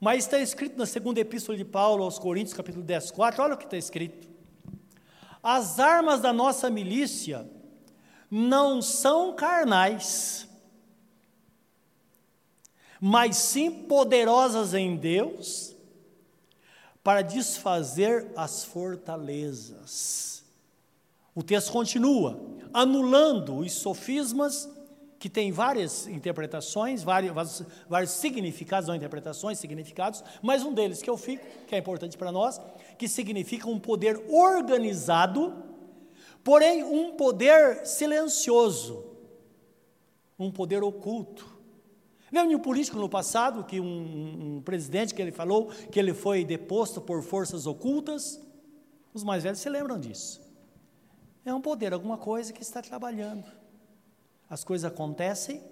Mas está escrito na segunda epístola de Paulo aos Coríntios, capítulo 10, 4, olha o que está escrito. As armas da nossa milícia não são carnais, mas sim poderosas em Deus para desfazer as fortalezas. O texto continua, anulando os sofismas, que tem várias interpretações, vários, vários significados, não interpretações, significados, mas um deles que eu fico, que é importante para nós, que significa um poder organizado, porém um poder silencioso, um poder oculto. Lembra de um político no passado, que um, um, presidente que ele falou que ele foi deposto por forças ocultas? Os mais velhos se lembram disso. É um poder, alguma coisa que está trabalhando. As coisas acontecem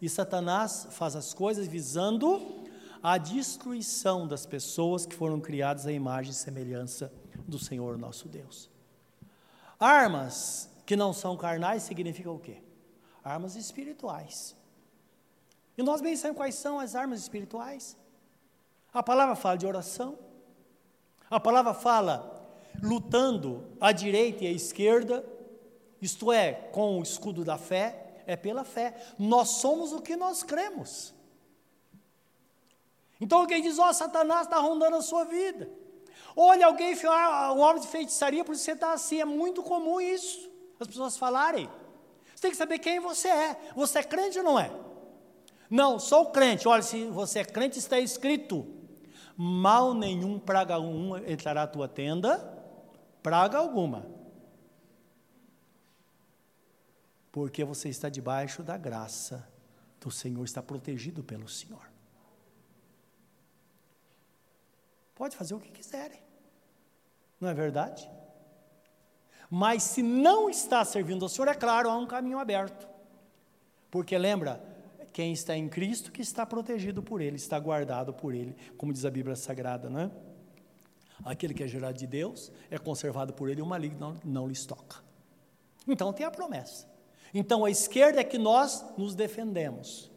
e Satanás faz as coisas visando a destruição das pessoas que foram criadas à imagem e semelhança do Senhor nosso Deus. Armas que não são carnais significam o quê? Armas espirituais. E nós bem sabemos quais são as armas espirituais. A palavra fala de oração. A palavra fala lutando à direita e à esquerda, isto é, com o escudo da fé, é pela fé. Nós somos o que nós cremos. Então alguém diz: Ó, oh, Satanás está rondando a sua vida. Olha, alguém, um homem de feitiçaria, por isso você está assim. É muito comum isso, as pessoas falarem. Você tem que saber quem você é. Você é crente ou não é? Não, sou crente. Olha, se você é crente, está escrito: mal nenhum, praga um entrará a tua tenda, praga alguma. Porque você está debaixo da graça do Senhor, está protegido pelo Senhor. Pode fazer o que quiserem, não é verdade? Mas se não está servindo ao Senhor, é claro, há um caminho aberto. Porque lembra, quem está em Cristo que está protegido por Ele, está guardado por Ele, como diz a Bíblia Sagrada, não é? Aquele que é gerado de Deus é conservado por Ele e o maligno não, não lhes toca. Então tem a promessa. Então a esquerda é que nós nos defendemos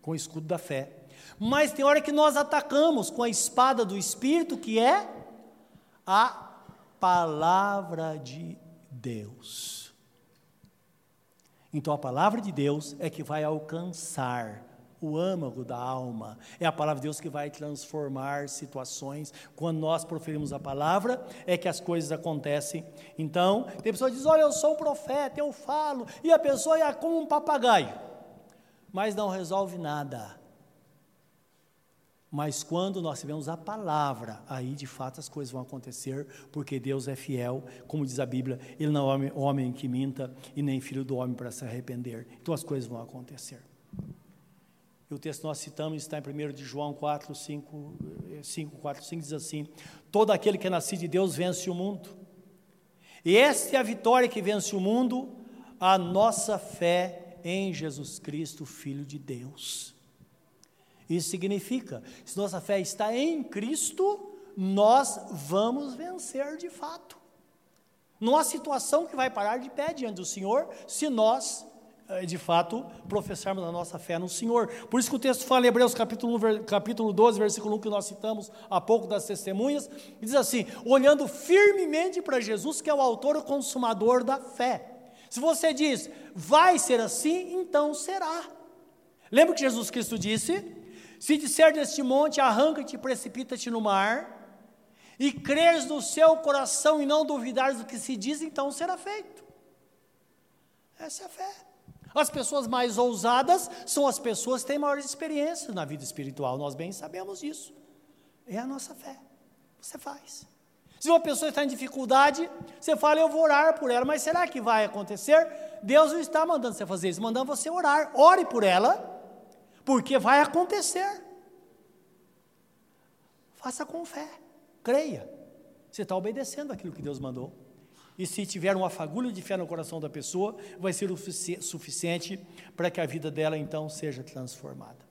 com o escudo da fé. Mas tem hora que nós atacamos com a espada do Espírito, que é a palavra de Deus. Então a palavra de Deus é que vai alcançar o âmago da alma. É a palavra de Deus que vai transformar situações. Quando nós proferimos a palavra, é que as coisas acontecem. Então, tem pessoas que dizem: Olha, eu sou um profeta, eu falo, e a pessoa é como um papagaio, mas não resolve nada. Mas quando nós tivermos a palavra, aí de fato as coisas vão acontecer, porque Deus é fiel, como diz a Bíblia, Ele não é homem, homem que minta e nem filho do homem para se arrepender. Então as coisas vão acontecer. O texto que nós citamos está em 1 de João 4, 5, 5, 4, 5, diz assim: Todo aquele que é nascido de Deus vence o mundo. E esta é a vitória que vence o mundo, a nossa fé em Jesus Cristo, Filho de Deus. Isso significa, se nossa fé está em Cristo, nós vamos vencer de fato. Não há situação que vai parar de pé diante do Senhor se nós, de fato, professarmos a nossa fé no Senhor. Por isso que o texto fala em Hebreus capítulo, 1, capítulo 12, versículo 1, que nós citamos há pouco das testemunhas, diz assim: olhando firmemente para Jesus, que é o autor e consumador da fé. Se você diz, vai ser assim, então será. Lembra que Jesus Cristo disse? Se disser deste monte, arranca-te e precipita-te no mar, e creres no seu coração e não duvidares do que se diz, então será feito. Essa é a fé. As pessoas mais ousadas são as pessoas que têm maiores experiências na vida espiritual, nós bem sabemos disso. É a nossa fé. Você faz. Se uma pessoa está em dificuldade, você fala, eu vou orar por ela, mas será que vai acontecer? Deus não está mandando você fazer isso, mandando você orar. Ore por ela, porque vai acontecer. Faça com fé, creia. Você está obedecendo aquilo que Deus mandou. E se tiver uma fagulha de fé no coração da pessoa, vai ser o suficiente para que a vida dela então seja transformada.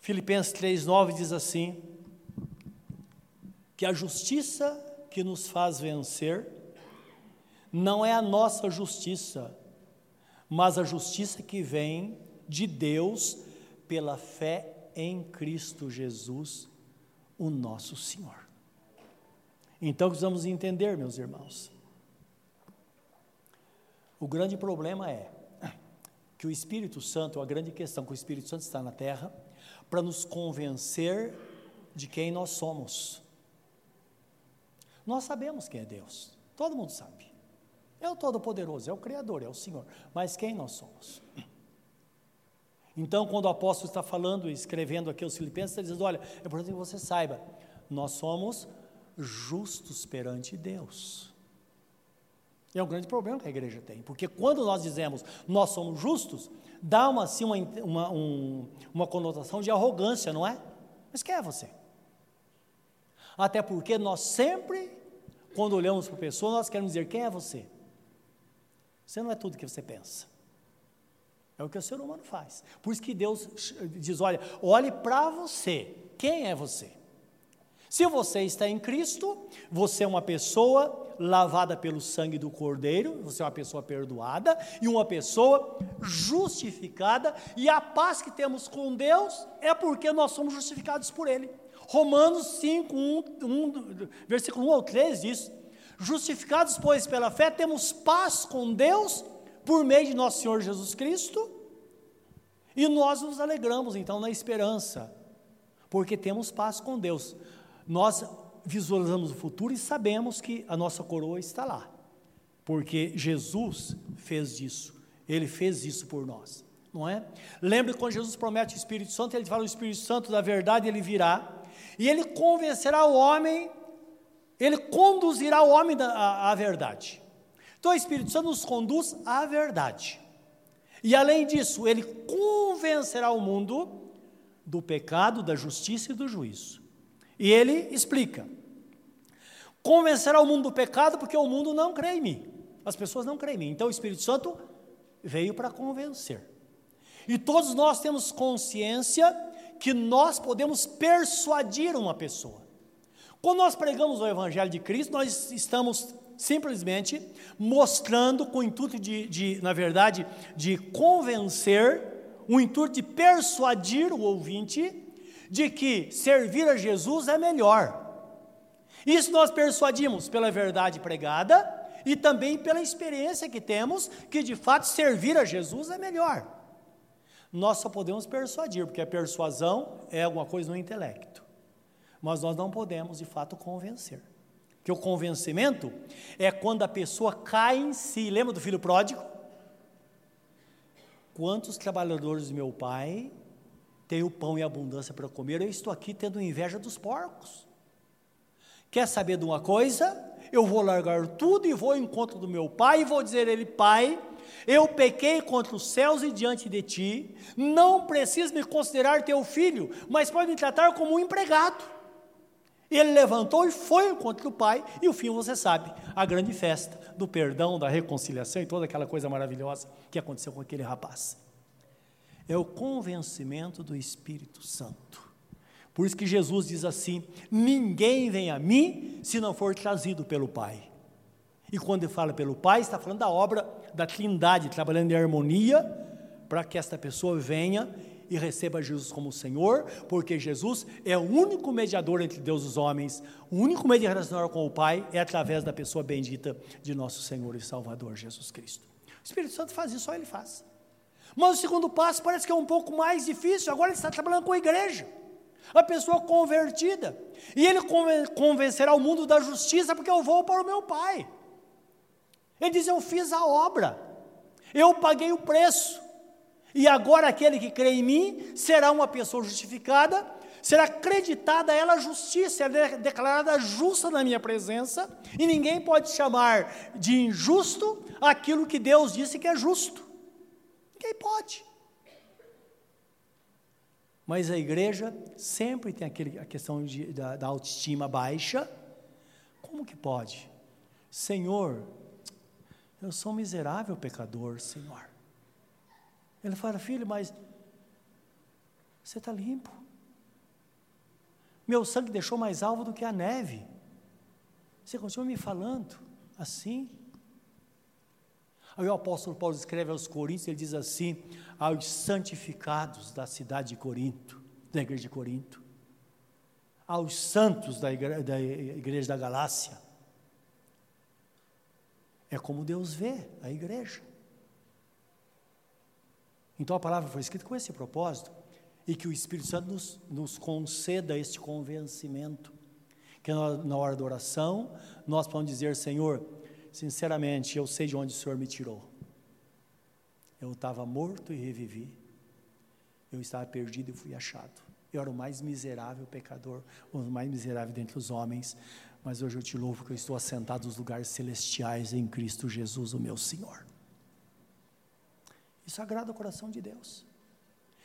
Filipenses 3,9 diz assim: que a justiça que nos faz vencer não é a nossa justiça, mas a justiça que vem de Deus pela fé em Cristo Jesus, o nosso Senhor. Então precisamos entender, meus irmãos. O grande problema é que o Espírito Santo, a grande questão que o Espírito Santo está na terra para nos convencer de quem nós somos. Nós sabemos quem é Deus, todo mundo sabe. É o Todo-Poderoso, é o Criador, é o Senhor. Mas quem nós somos? Então, quando o apóstolo está falando e escrevendo aqui aos Filipenses, está dizendo: olha, é importante que você saiba, nós somos justos perante Deus. É um grande problema que a igreja tem, porque quando nós dizemos nós somos justos, dá uma, assim, uma, uma, um, uma conotação de arrogância, não é? Mas quem é você? Até porque nós sempre, quando olhamos para a pessoa, nós queremos dizer quem é você. Você não é tudo que você pensa. É o que o ser humano faz. Por isso que Deus diz: olha, olhe para você. Quem é você? Se você está em Cristo, você é uma pessoa lavada pelo sangue do Cordeiro, você é uma pessoa perdoada e uma pessoa justificada, e a paz que temos com Deus é porque nós somos justificados por Ele. Romanos 5, 1, 1 versículo 1 ao 3 diz: Justificados, pois, pela fé, temos paz com Deus por meio de nosso Senhor Jesus Cristo, e nós nos alegramos então na esperança, porque temos paz com Deus. Nós visualizamos o futuro e sabemos que a nossa coroa está lá. porque Jesus fez isso, ele fez isso por nós, não é? Lembre quando Jesus promete o Espírito Santo, ele fala: o Espírito Santo da verdade ele virá, e ele convencerá o homem, ele conduzirá o homem à, à verdade. Então o Espírito Santo nos conduz à verdade. E além disso, ele convencerá o mundo do pecado, da justiça e do juízo. E ele explica: convencerá o mundo do pecado porque o mundo não crê em mim. As pessoas não creem em mim. Então o Espírito Santo veio para convencer. E todos nós temos consciência que nós podemos persuadir uma pessoa. Quando nós pregamos o Evangelho de Cristo, nós estamos simplesmente mostrando com o intuito de, de, na verdade, de convencer, o intuito de persuadir o ouvinte de que servir a Jesus é melhor. Isso nós persuadimos pela verdade pregada e também pela experiência que temos que de fato servir a Jesus é melhor. Nós só podemos persuadir, porque a persuasão é alguma coisa no intelecto. Mas nós não podemos de fato convencer. Que o convencimento é quando a pessoa cai em si. Lembra do filho pródigo? Quantos trabalhadores do meu pai têm o pão e abundância para comer? Eu estou aqui tendo inveja dos porcos. Quer saber de uma coisa? Eu vou largar tudo e vou ao encontro do meu pai e vou dizer a ele: Pai, eu pequei contra os céus e diante de ti, não preciso me considerar teu filho, mas pode me tratar como um empregado. Ele levantou e foi ao encontro do pai, e o fim você sabe, a grande festa do perdão, da reconciliação e toda aquela coisa maravilhosa que aconteceu com aquele rapaz. É o convencimento do Espírito Santo. Por isso que Jesus diz assim: ninguém vem a mim se não for trazido pelo Pai. E quando ele fala pelo Pai, está falando da obra da Trindade, trabalhando em harmonia, para que esta pessoa venha e receba Jesus como Senhor, porque Jesus é o único mediador entre Deus e os homens, o único meio de relacionar com o Pai é através da pessoa bendita de nosso Senhor e Salvador Jesus Cristo. O Espírito Santo faz isso, só ele faz. Mas o segundo passo parece que é um pouco mais difícil, agora ele está trabalhando com a igreja. A pessoa convertida. E ele convencerá o mundo da justiça, porque eu vou para o meu pai. Ele diz: Eu fiz a obra, eu paguei o preço, e agora aquele que crê em mim será uma pessoa justificada, será acreditada ela justiça, é declarada justa na minha presença, e ninguém pode chamar de injusto aquilo que Deus disse que é justo. Ninguém pode. Mas a igreja sempre tem aquele, a questão de, da, da autoestima baixa. Como que pode? Senhor, eu sou um miserável pecador, Senhor. Ele fala, filho, mas você está limpo. Meu sangue deixou mais alvo do que a neve. Você continua me falando assim? Aí o apóstolo Paulo escreve aos Coríntios, ele diz assim: aos santificados da cidade de Corinto, da igreja de Corinto, aos santos da igreja da, igreja da Galácia. É como Deus vê a igreja. Então a palavra foi escrita com esse propósito e que o Espírito Santo nos, nos conceda este convencimento. Que na, na hora da oração nós podemos dizer: Senhor, sinceramente, eu sei de onde o Senhor me tirou. Eu estava morto e revivi. Eu estava perdido e fui achado. Eu era o mais miserável pecador, o mais miserável dentre os homens. Mas hoje eu te louvo que eu estou assentado nos lugares celestiais em Cristo Jesus, o meu Senhor. Isso agrada o coração de Deus.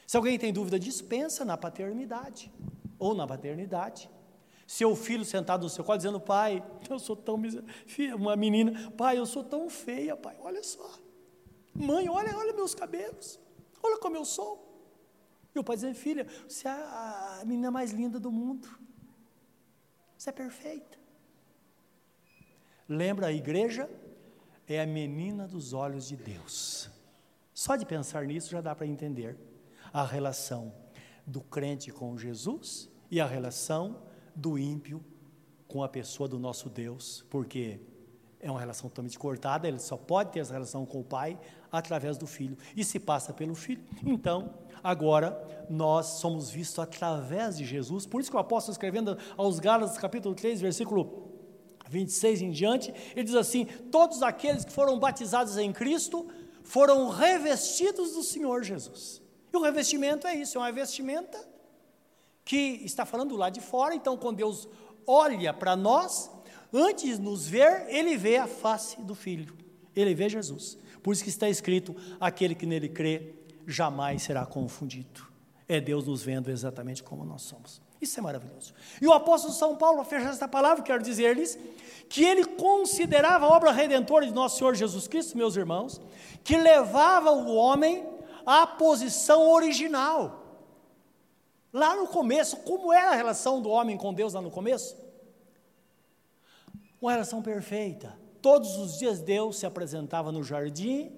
Se alguém tem dúvida disso, pensa na paternidade ou na paternidade. Seu filho sentado no seu colo dizendo: Pai, eu sou tão miserável. Uma menina: Pai, eu sou tão feia, pai, olha só. Mãe, olha, olha meus cabelos. Olha como eu sou. E o pai dizendo: Filha, você é a menina mais linda do mundo. Você é perfeita. Lembra, a igreja é a menina dos olhos de Deus. Só de pensar nisso já dá para entender a relação do crente com Jesus e a relação do ímpio com a pessoa do nosso Deus, porque é uma relação totalmente cortada, ele só pode ter essa relação com o Pai através do Filho, e se passa pelo Filho, então, agora, nós somos vistos através de Jesus, por isso que o apóstolo escrevendo aos Gálatas, capítulo 3, versículo 26 em diante, ele diz assim: Todos aqueles que foram batizados em Cristo foram revestidos do Senhor Jesus. E o revestimento é isso, é uma vestimenta que está falando lá de fora, então quando Deus olha para nós, antes de nos ver, ele vê a face do Filho, ele vê Jesus. Por isso que está escrito: aquele que nele crê jamais será confundido. É Deus nos vendo exatamente como nós somos. Isso é maravilhoso. E o apóstolo São Paulo, a fechar esta palavra, quero dizer-lhes que ele considerava a obra redentora de nosso Senhor Jesus Cristo, meus irmãos, que levava o homem à posição original. Lá no começo, como era a relação do homem com Deus lá no começo? Uma relação perfeita. Todos os dias Deus se apresentava no jardim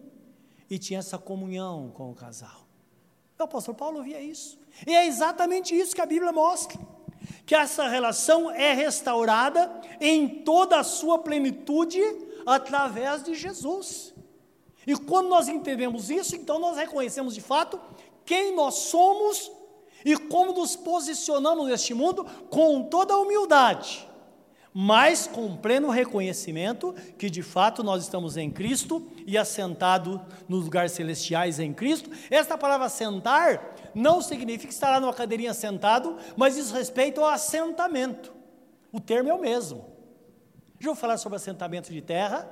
e tinha essa comunhão com o casal. O apóstolo Paulo via isso. E é exatamente isso que a Bíblia mostra. Que essa relação é restaurada em toda a sua plenitude através de Jesus. E quando nós entendemos isso, então nós reconhecemos de fato quem nós somos e como nos posicionamos neste mundo com toda a humildade mas com pleno reconhecimento que de fato nós estamos em Cristo e assentado nos lugares celestiais em Cristo. Esta palavra sentar não significa estar lá numa cadeirinha sentado, mas diz respeito ao assentamento. O termo é o mesmo. Já vou falar sobre assentamento de terra.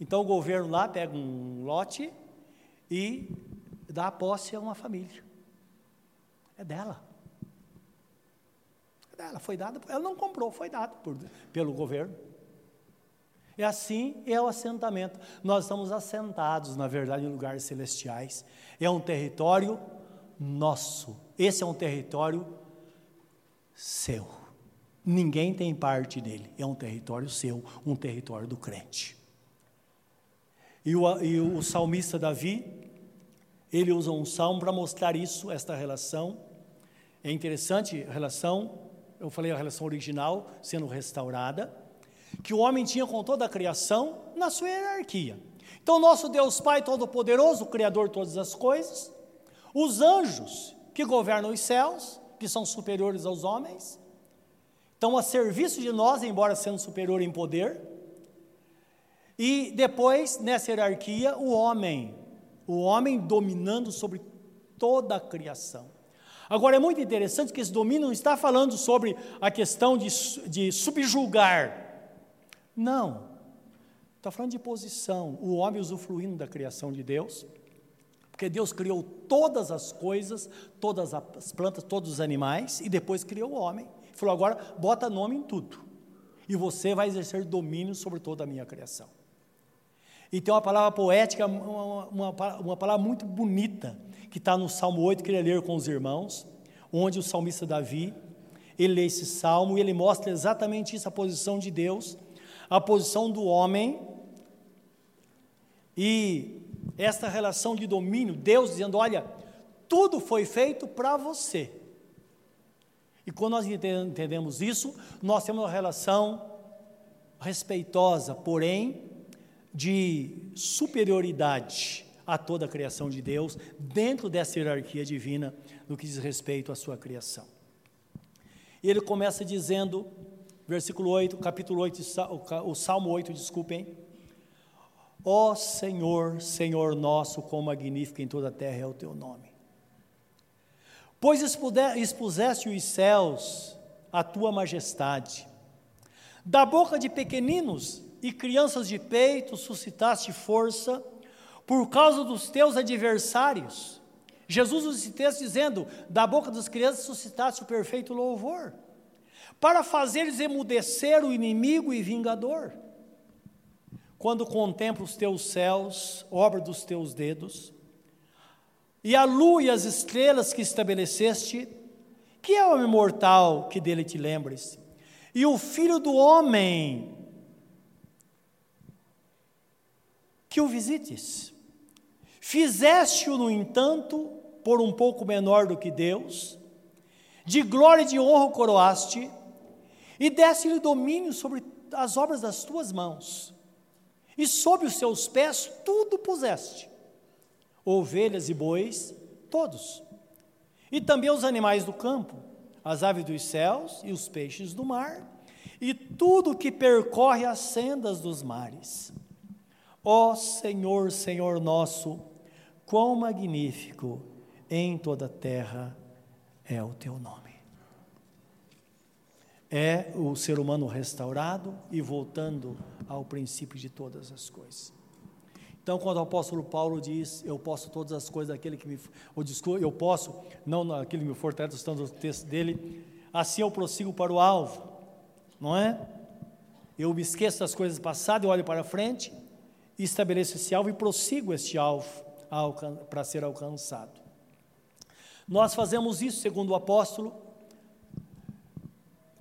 Então o governo lá pega um lote e dá posse a uma família. É dela dela, foi dada, ela não comprou, foi dado por, pelo governo. E assim é o assentamento. Nós estamos assentados, na verdade, em lugares celestiais. É um território nosso. Esse é um território seu. Ninguém tem parte dele. É um território seu, um território do crente. E o, e o salmista Davi, ele usa um salmo para mostrar isso, esta relação. É interessante a relação eu falei a relação original sendo restaurada, que o homem tinha com toda a criação na sua hierarquia. Então, nosso Deus Pai Todo-Poderoso, Criador de todas as coisas, os anjos que governam os céus, que são superiores aos homens, estão a serviço de nós, embora sendo superior em poder. E depois, nessa hierarquia, o homem, o homem dominando sobre toda a criação. Agora, é muito interessante que esse domínio não está falando sobre a questão de, de subjulgar. Não. Está falando de posição. O homem usufruindo da criação de Deus. Porque Deus criou todas as coisas, todas as plantas, todos os animais, e depois criou o homem. Falou: agora bota nome em tudo. E você vai exercer domínio sobre toda a minha criação. E tem uma palavra poética, uma, uma, uma palavra muito bonita, que está no Salmo 8, queria ler com os irmãos, onde o salmista Davi, ele lê esse salmo e ele mostra exatamente isso, a posição de Deus, a posição do homem e esta relação de domínio, Deus dizendo: olha, tudo foi feito para você. E quando nós entendemos isso, nós temos uma relação respeitosa, porém de superioridade a toda a criação de Deus, dentro dessa hierarquia divina no que diz respeito à sua criação. E ele começa dizendo, versículo 8, capítulo 8, o Salmo 8, desculpem. Ó Senhor, Senhor nosso, quão magnífico em toda a terra é o teu nome. Pois expuseste os céus a tua majestade, da boca de pequeninos e crianças de peito suscitaste força, por causa dos teus adversários. Jesus usa esse texto dizendo: da boca das crianças suscitaste o perfeito louvor, para fazeres emudecer o inimigo e vingador. Quando contemplo os teus céus, obra dos teus dedos, e a lua e as estrelas que estabeleceste, que é o homem mortal que dele te lembres? E o filho do homem que o visites. Fizeste-o, no entanto, por um pouco menor do que Deus, de glória e de honra o coroaste, e deste-lhe domínio sobre as obras das tuas mãos, e sob os seus pés tudo puseste, ovelhas e bois, todos, e também os animais do campo, as aves dos céus e os peixes do mar, e tudo que percorre as sendas dos mares. Ó Senhor, Senhor nosso, quão magnífico em toda a terra é o teu nome. É o ser humano restaurado e voltando ao princípio de todas as coisas. Então, quando o apóstolo Paulo diz, eu posso todas as coisas daquele que me. Ou desculpa, eu posso, não naquele que me fortalece, estando no texto dele, assim eu prossigo para o alvo, não é? Eu me esqueço das coisas passadas, eu olho para frente, estabeleço esse alvo e prossigo este alvo para ser alcançado. Nós fazemos isso, segundo o apóstolo,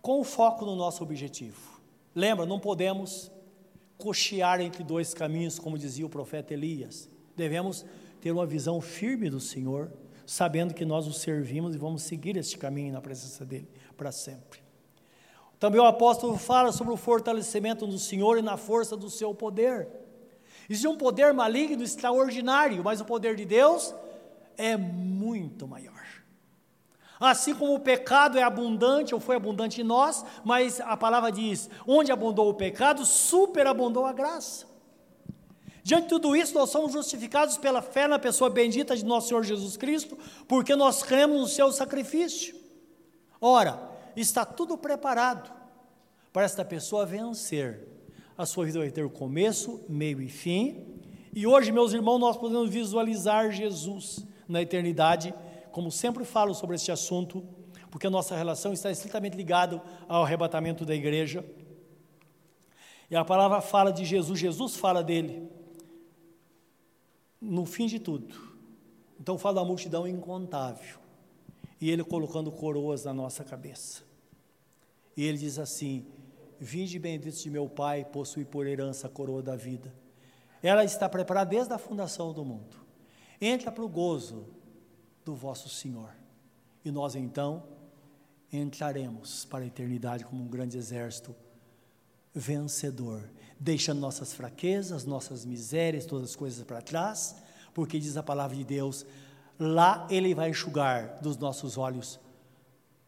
com o foco no nosso objetivo. Lembra, não podemos cochear entre dois caminhos, como dizia o profeta Elias. Devemos ter uma visão firme do Senhor, sabendo que nós o servimos e vamos seguir este caminho na presença dele para sempre. Também o apóstolo fala sobre o fortalecimento do Senhor e na força do seu poder. Existe um poder maligno extraordinário, mas o poder de Deus é muito maior. Assim como o pecado é abundante, ou foi abundante em nós, mas a palavra diz: onde abundou o pecado, superabundou a graça. Diante de tudo isso, nós somos justificados pela fé na pessoa bendita de nosso Senhor Jesus Cristo, porque nós cremos no seu sacrifício. Ora, está tudo preparado para esta pessoa vencer. A sua vida vai ter começo, meio e fim. E hoje, meus irmãos, nós podemos visualizar Jesus na eternidade como sempre falo sobre este assunto, porque a nossa relação está estritamente ligada ao arrebatamento da igreja. E a palavra fala de Jesus, Jesus fala dele no fim de tudo. Então fala da multidão incontável. E ele colocando coroas na nossa cabeça. E ele diz assim: Vinde benditos de meu Pai, possui por herança a coroa da vida. Ela está preparada desde a fundação do mundo. Entra para o gozo do vosso Senhor. E nós então entraremos para a eternidade como um grande exército vencedor, deixando nossas fraquezas, nossas misérias, todas as coisas para trás, porque diz a palavra de Deus, lá Ele vai enxugar dos nossos olhos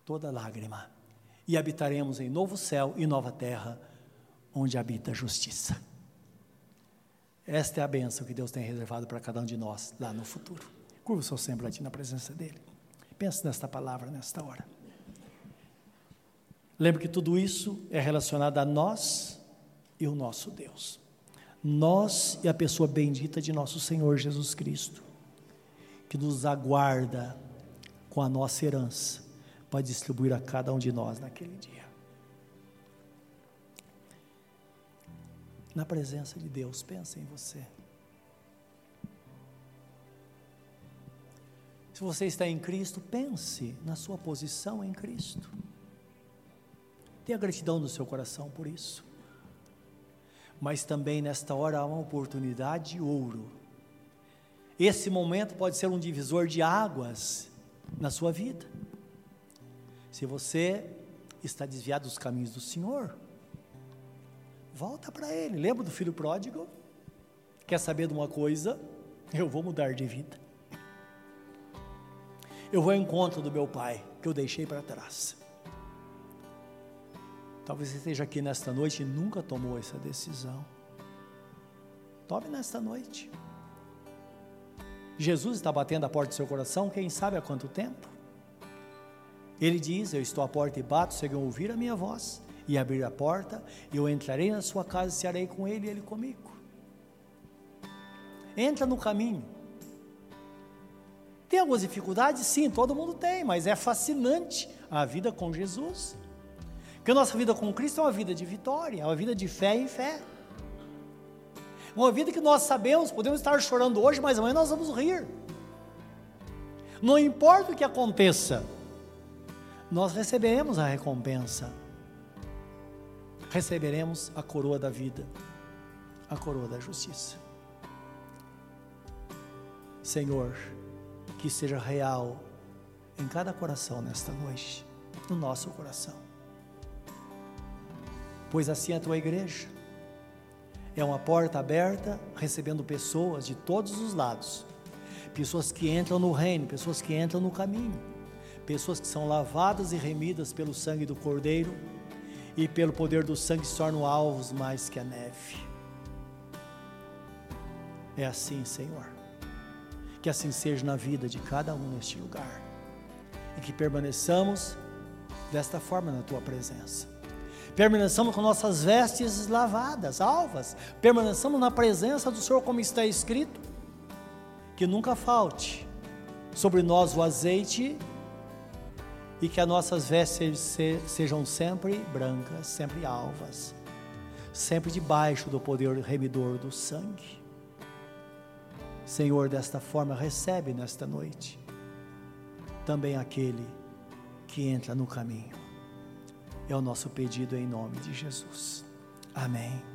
toda lágrima, e habitaremos em novo céu e nova terra, onde habita a justiça. Esta é a bênção que Deus tem reservado para cada um de nós lá no futuro. Curva o seu semblante na presença dele. Pense nesta palavra, nesta hora. Lembre que tudo isso é relacionado a nós e o nosso Deus. Nós e a pessoa bendita de nosso Senhor Jesus Cristo, que nos aguarda com a nossa herança para distribuir a cada um de nós naquele dia. Na presença de Deus, pense em você. Se você está em Cristo, pense na sua posição em Cristo. Tenha gratidão no seu coração por isso. Mas também nesta hora há uma oportunidade de ouro. Esse momento pode ser um divisor de águas na sua vida. Se você está desviado dos caminhos do Senhor, volta para Ele. Lembra do filho pródigo? Quer saber de uma coisa? Eu vou mudar de vida eu vou ao encontro do meu pai, que eu deixei para trás. Talvez você esteja aqui nesta noite e nunca tomou essa decisão. Tome nesta noite. Jesus está batendo a porta do seu coração, quem sabe há quanto tempo? Ele diz: Eu estou à porta e bato, se alguém ouvir a minha voz e abrir a porta, eu entrarei na sua casa e cearei com ele e ele comigo. Entra no caminho. Tem algumas dificuldades? Sim, todo mundo tem, mas é fascinante a vida com Jesus. Porque a nossa vida com Cristo é uma vida de vitória, é uma vida de fé em fé. Uma vida que nós sabemos, podemos estar chorando hoje, mas amanhã nós vamos rir. Não importa o que aconteça, nós receberemos a recompensa. Receberemos a coroa da vida, a coroa da justiça. Senhor, que seja real em cada coração nesta noite, no nosso coração. Pois assim a tua igreja. É uma porta aberta, recebendo pessoas de todos os lados. Pessoas que entram no reino, pessoas que entram no caminho, pessoas que são lavadas e remidas pelo sangue do Cordeiro e pelo poder do sangue se tornam alvos mais que a neve. É assim, Senhor. Que assim seja na vida de cada um neste lugar. E que permaneçamos desta forma na tua presença. Permaneçamos com nossas vestes lavadas, alvas. Permaneçamos na presença do Senhor, como está escrito. Que nunca falte sobre nós o azeite e que as nossas vestes sejam sempre brancas, sempre alvas, sempre debaixo do poder remidor do sangue. Senhor, desta forma, recebe nesta noite também aquele que entra no caminho. É o nosso pedido em nome de Jesus. Amém.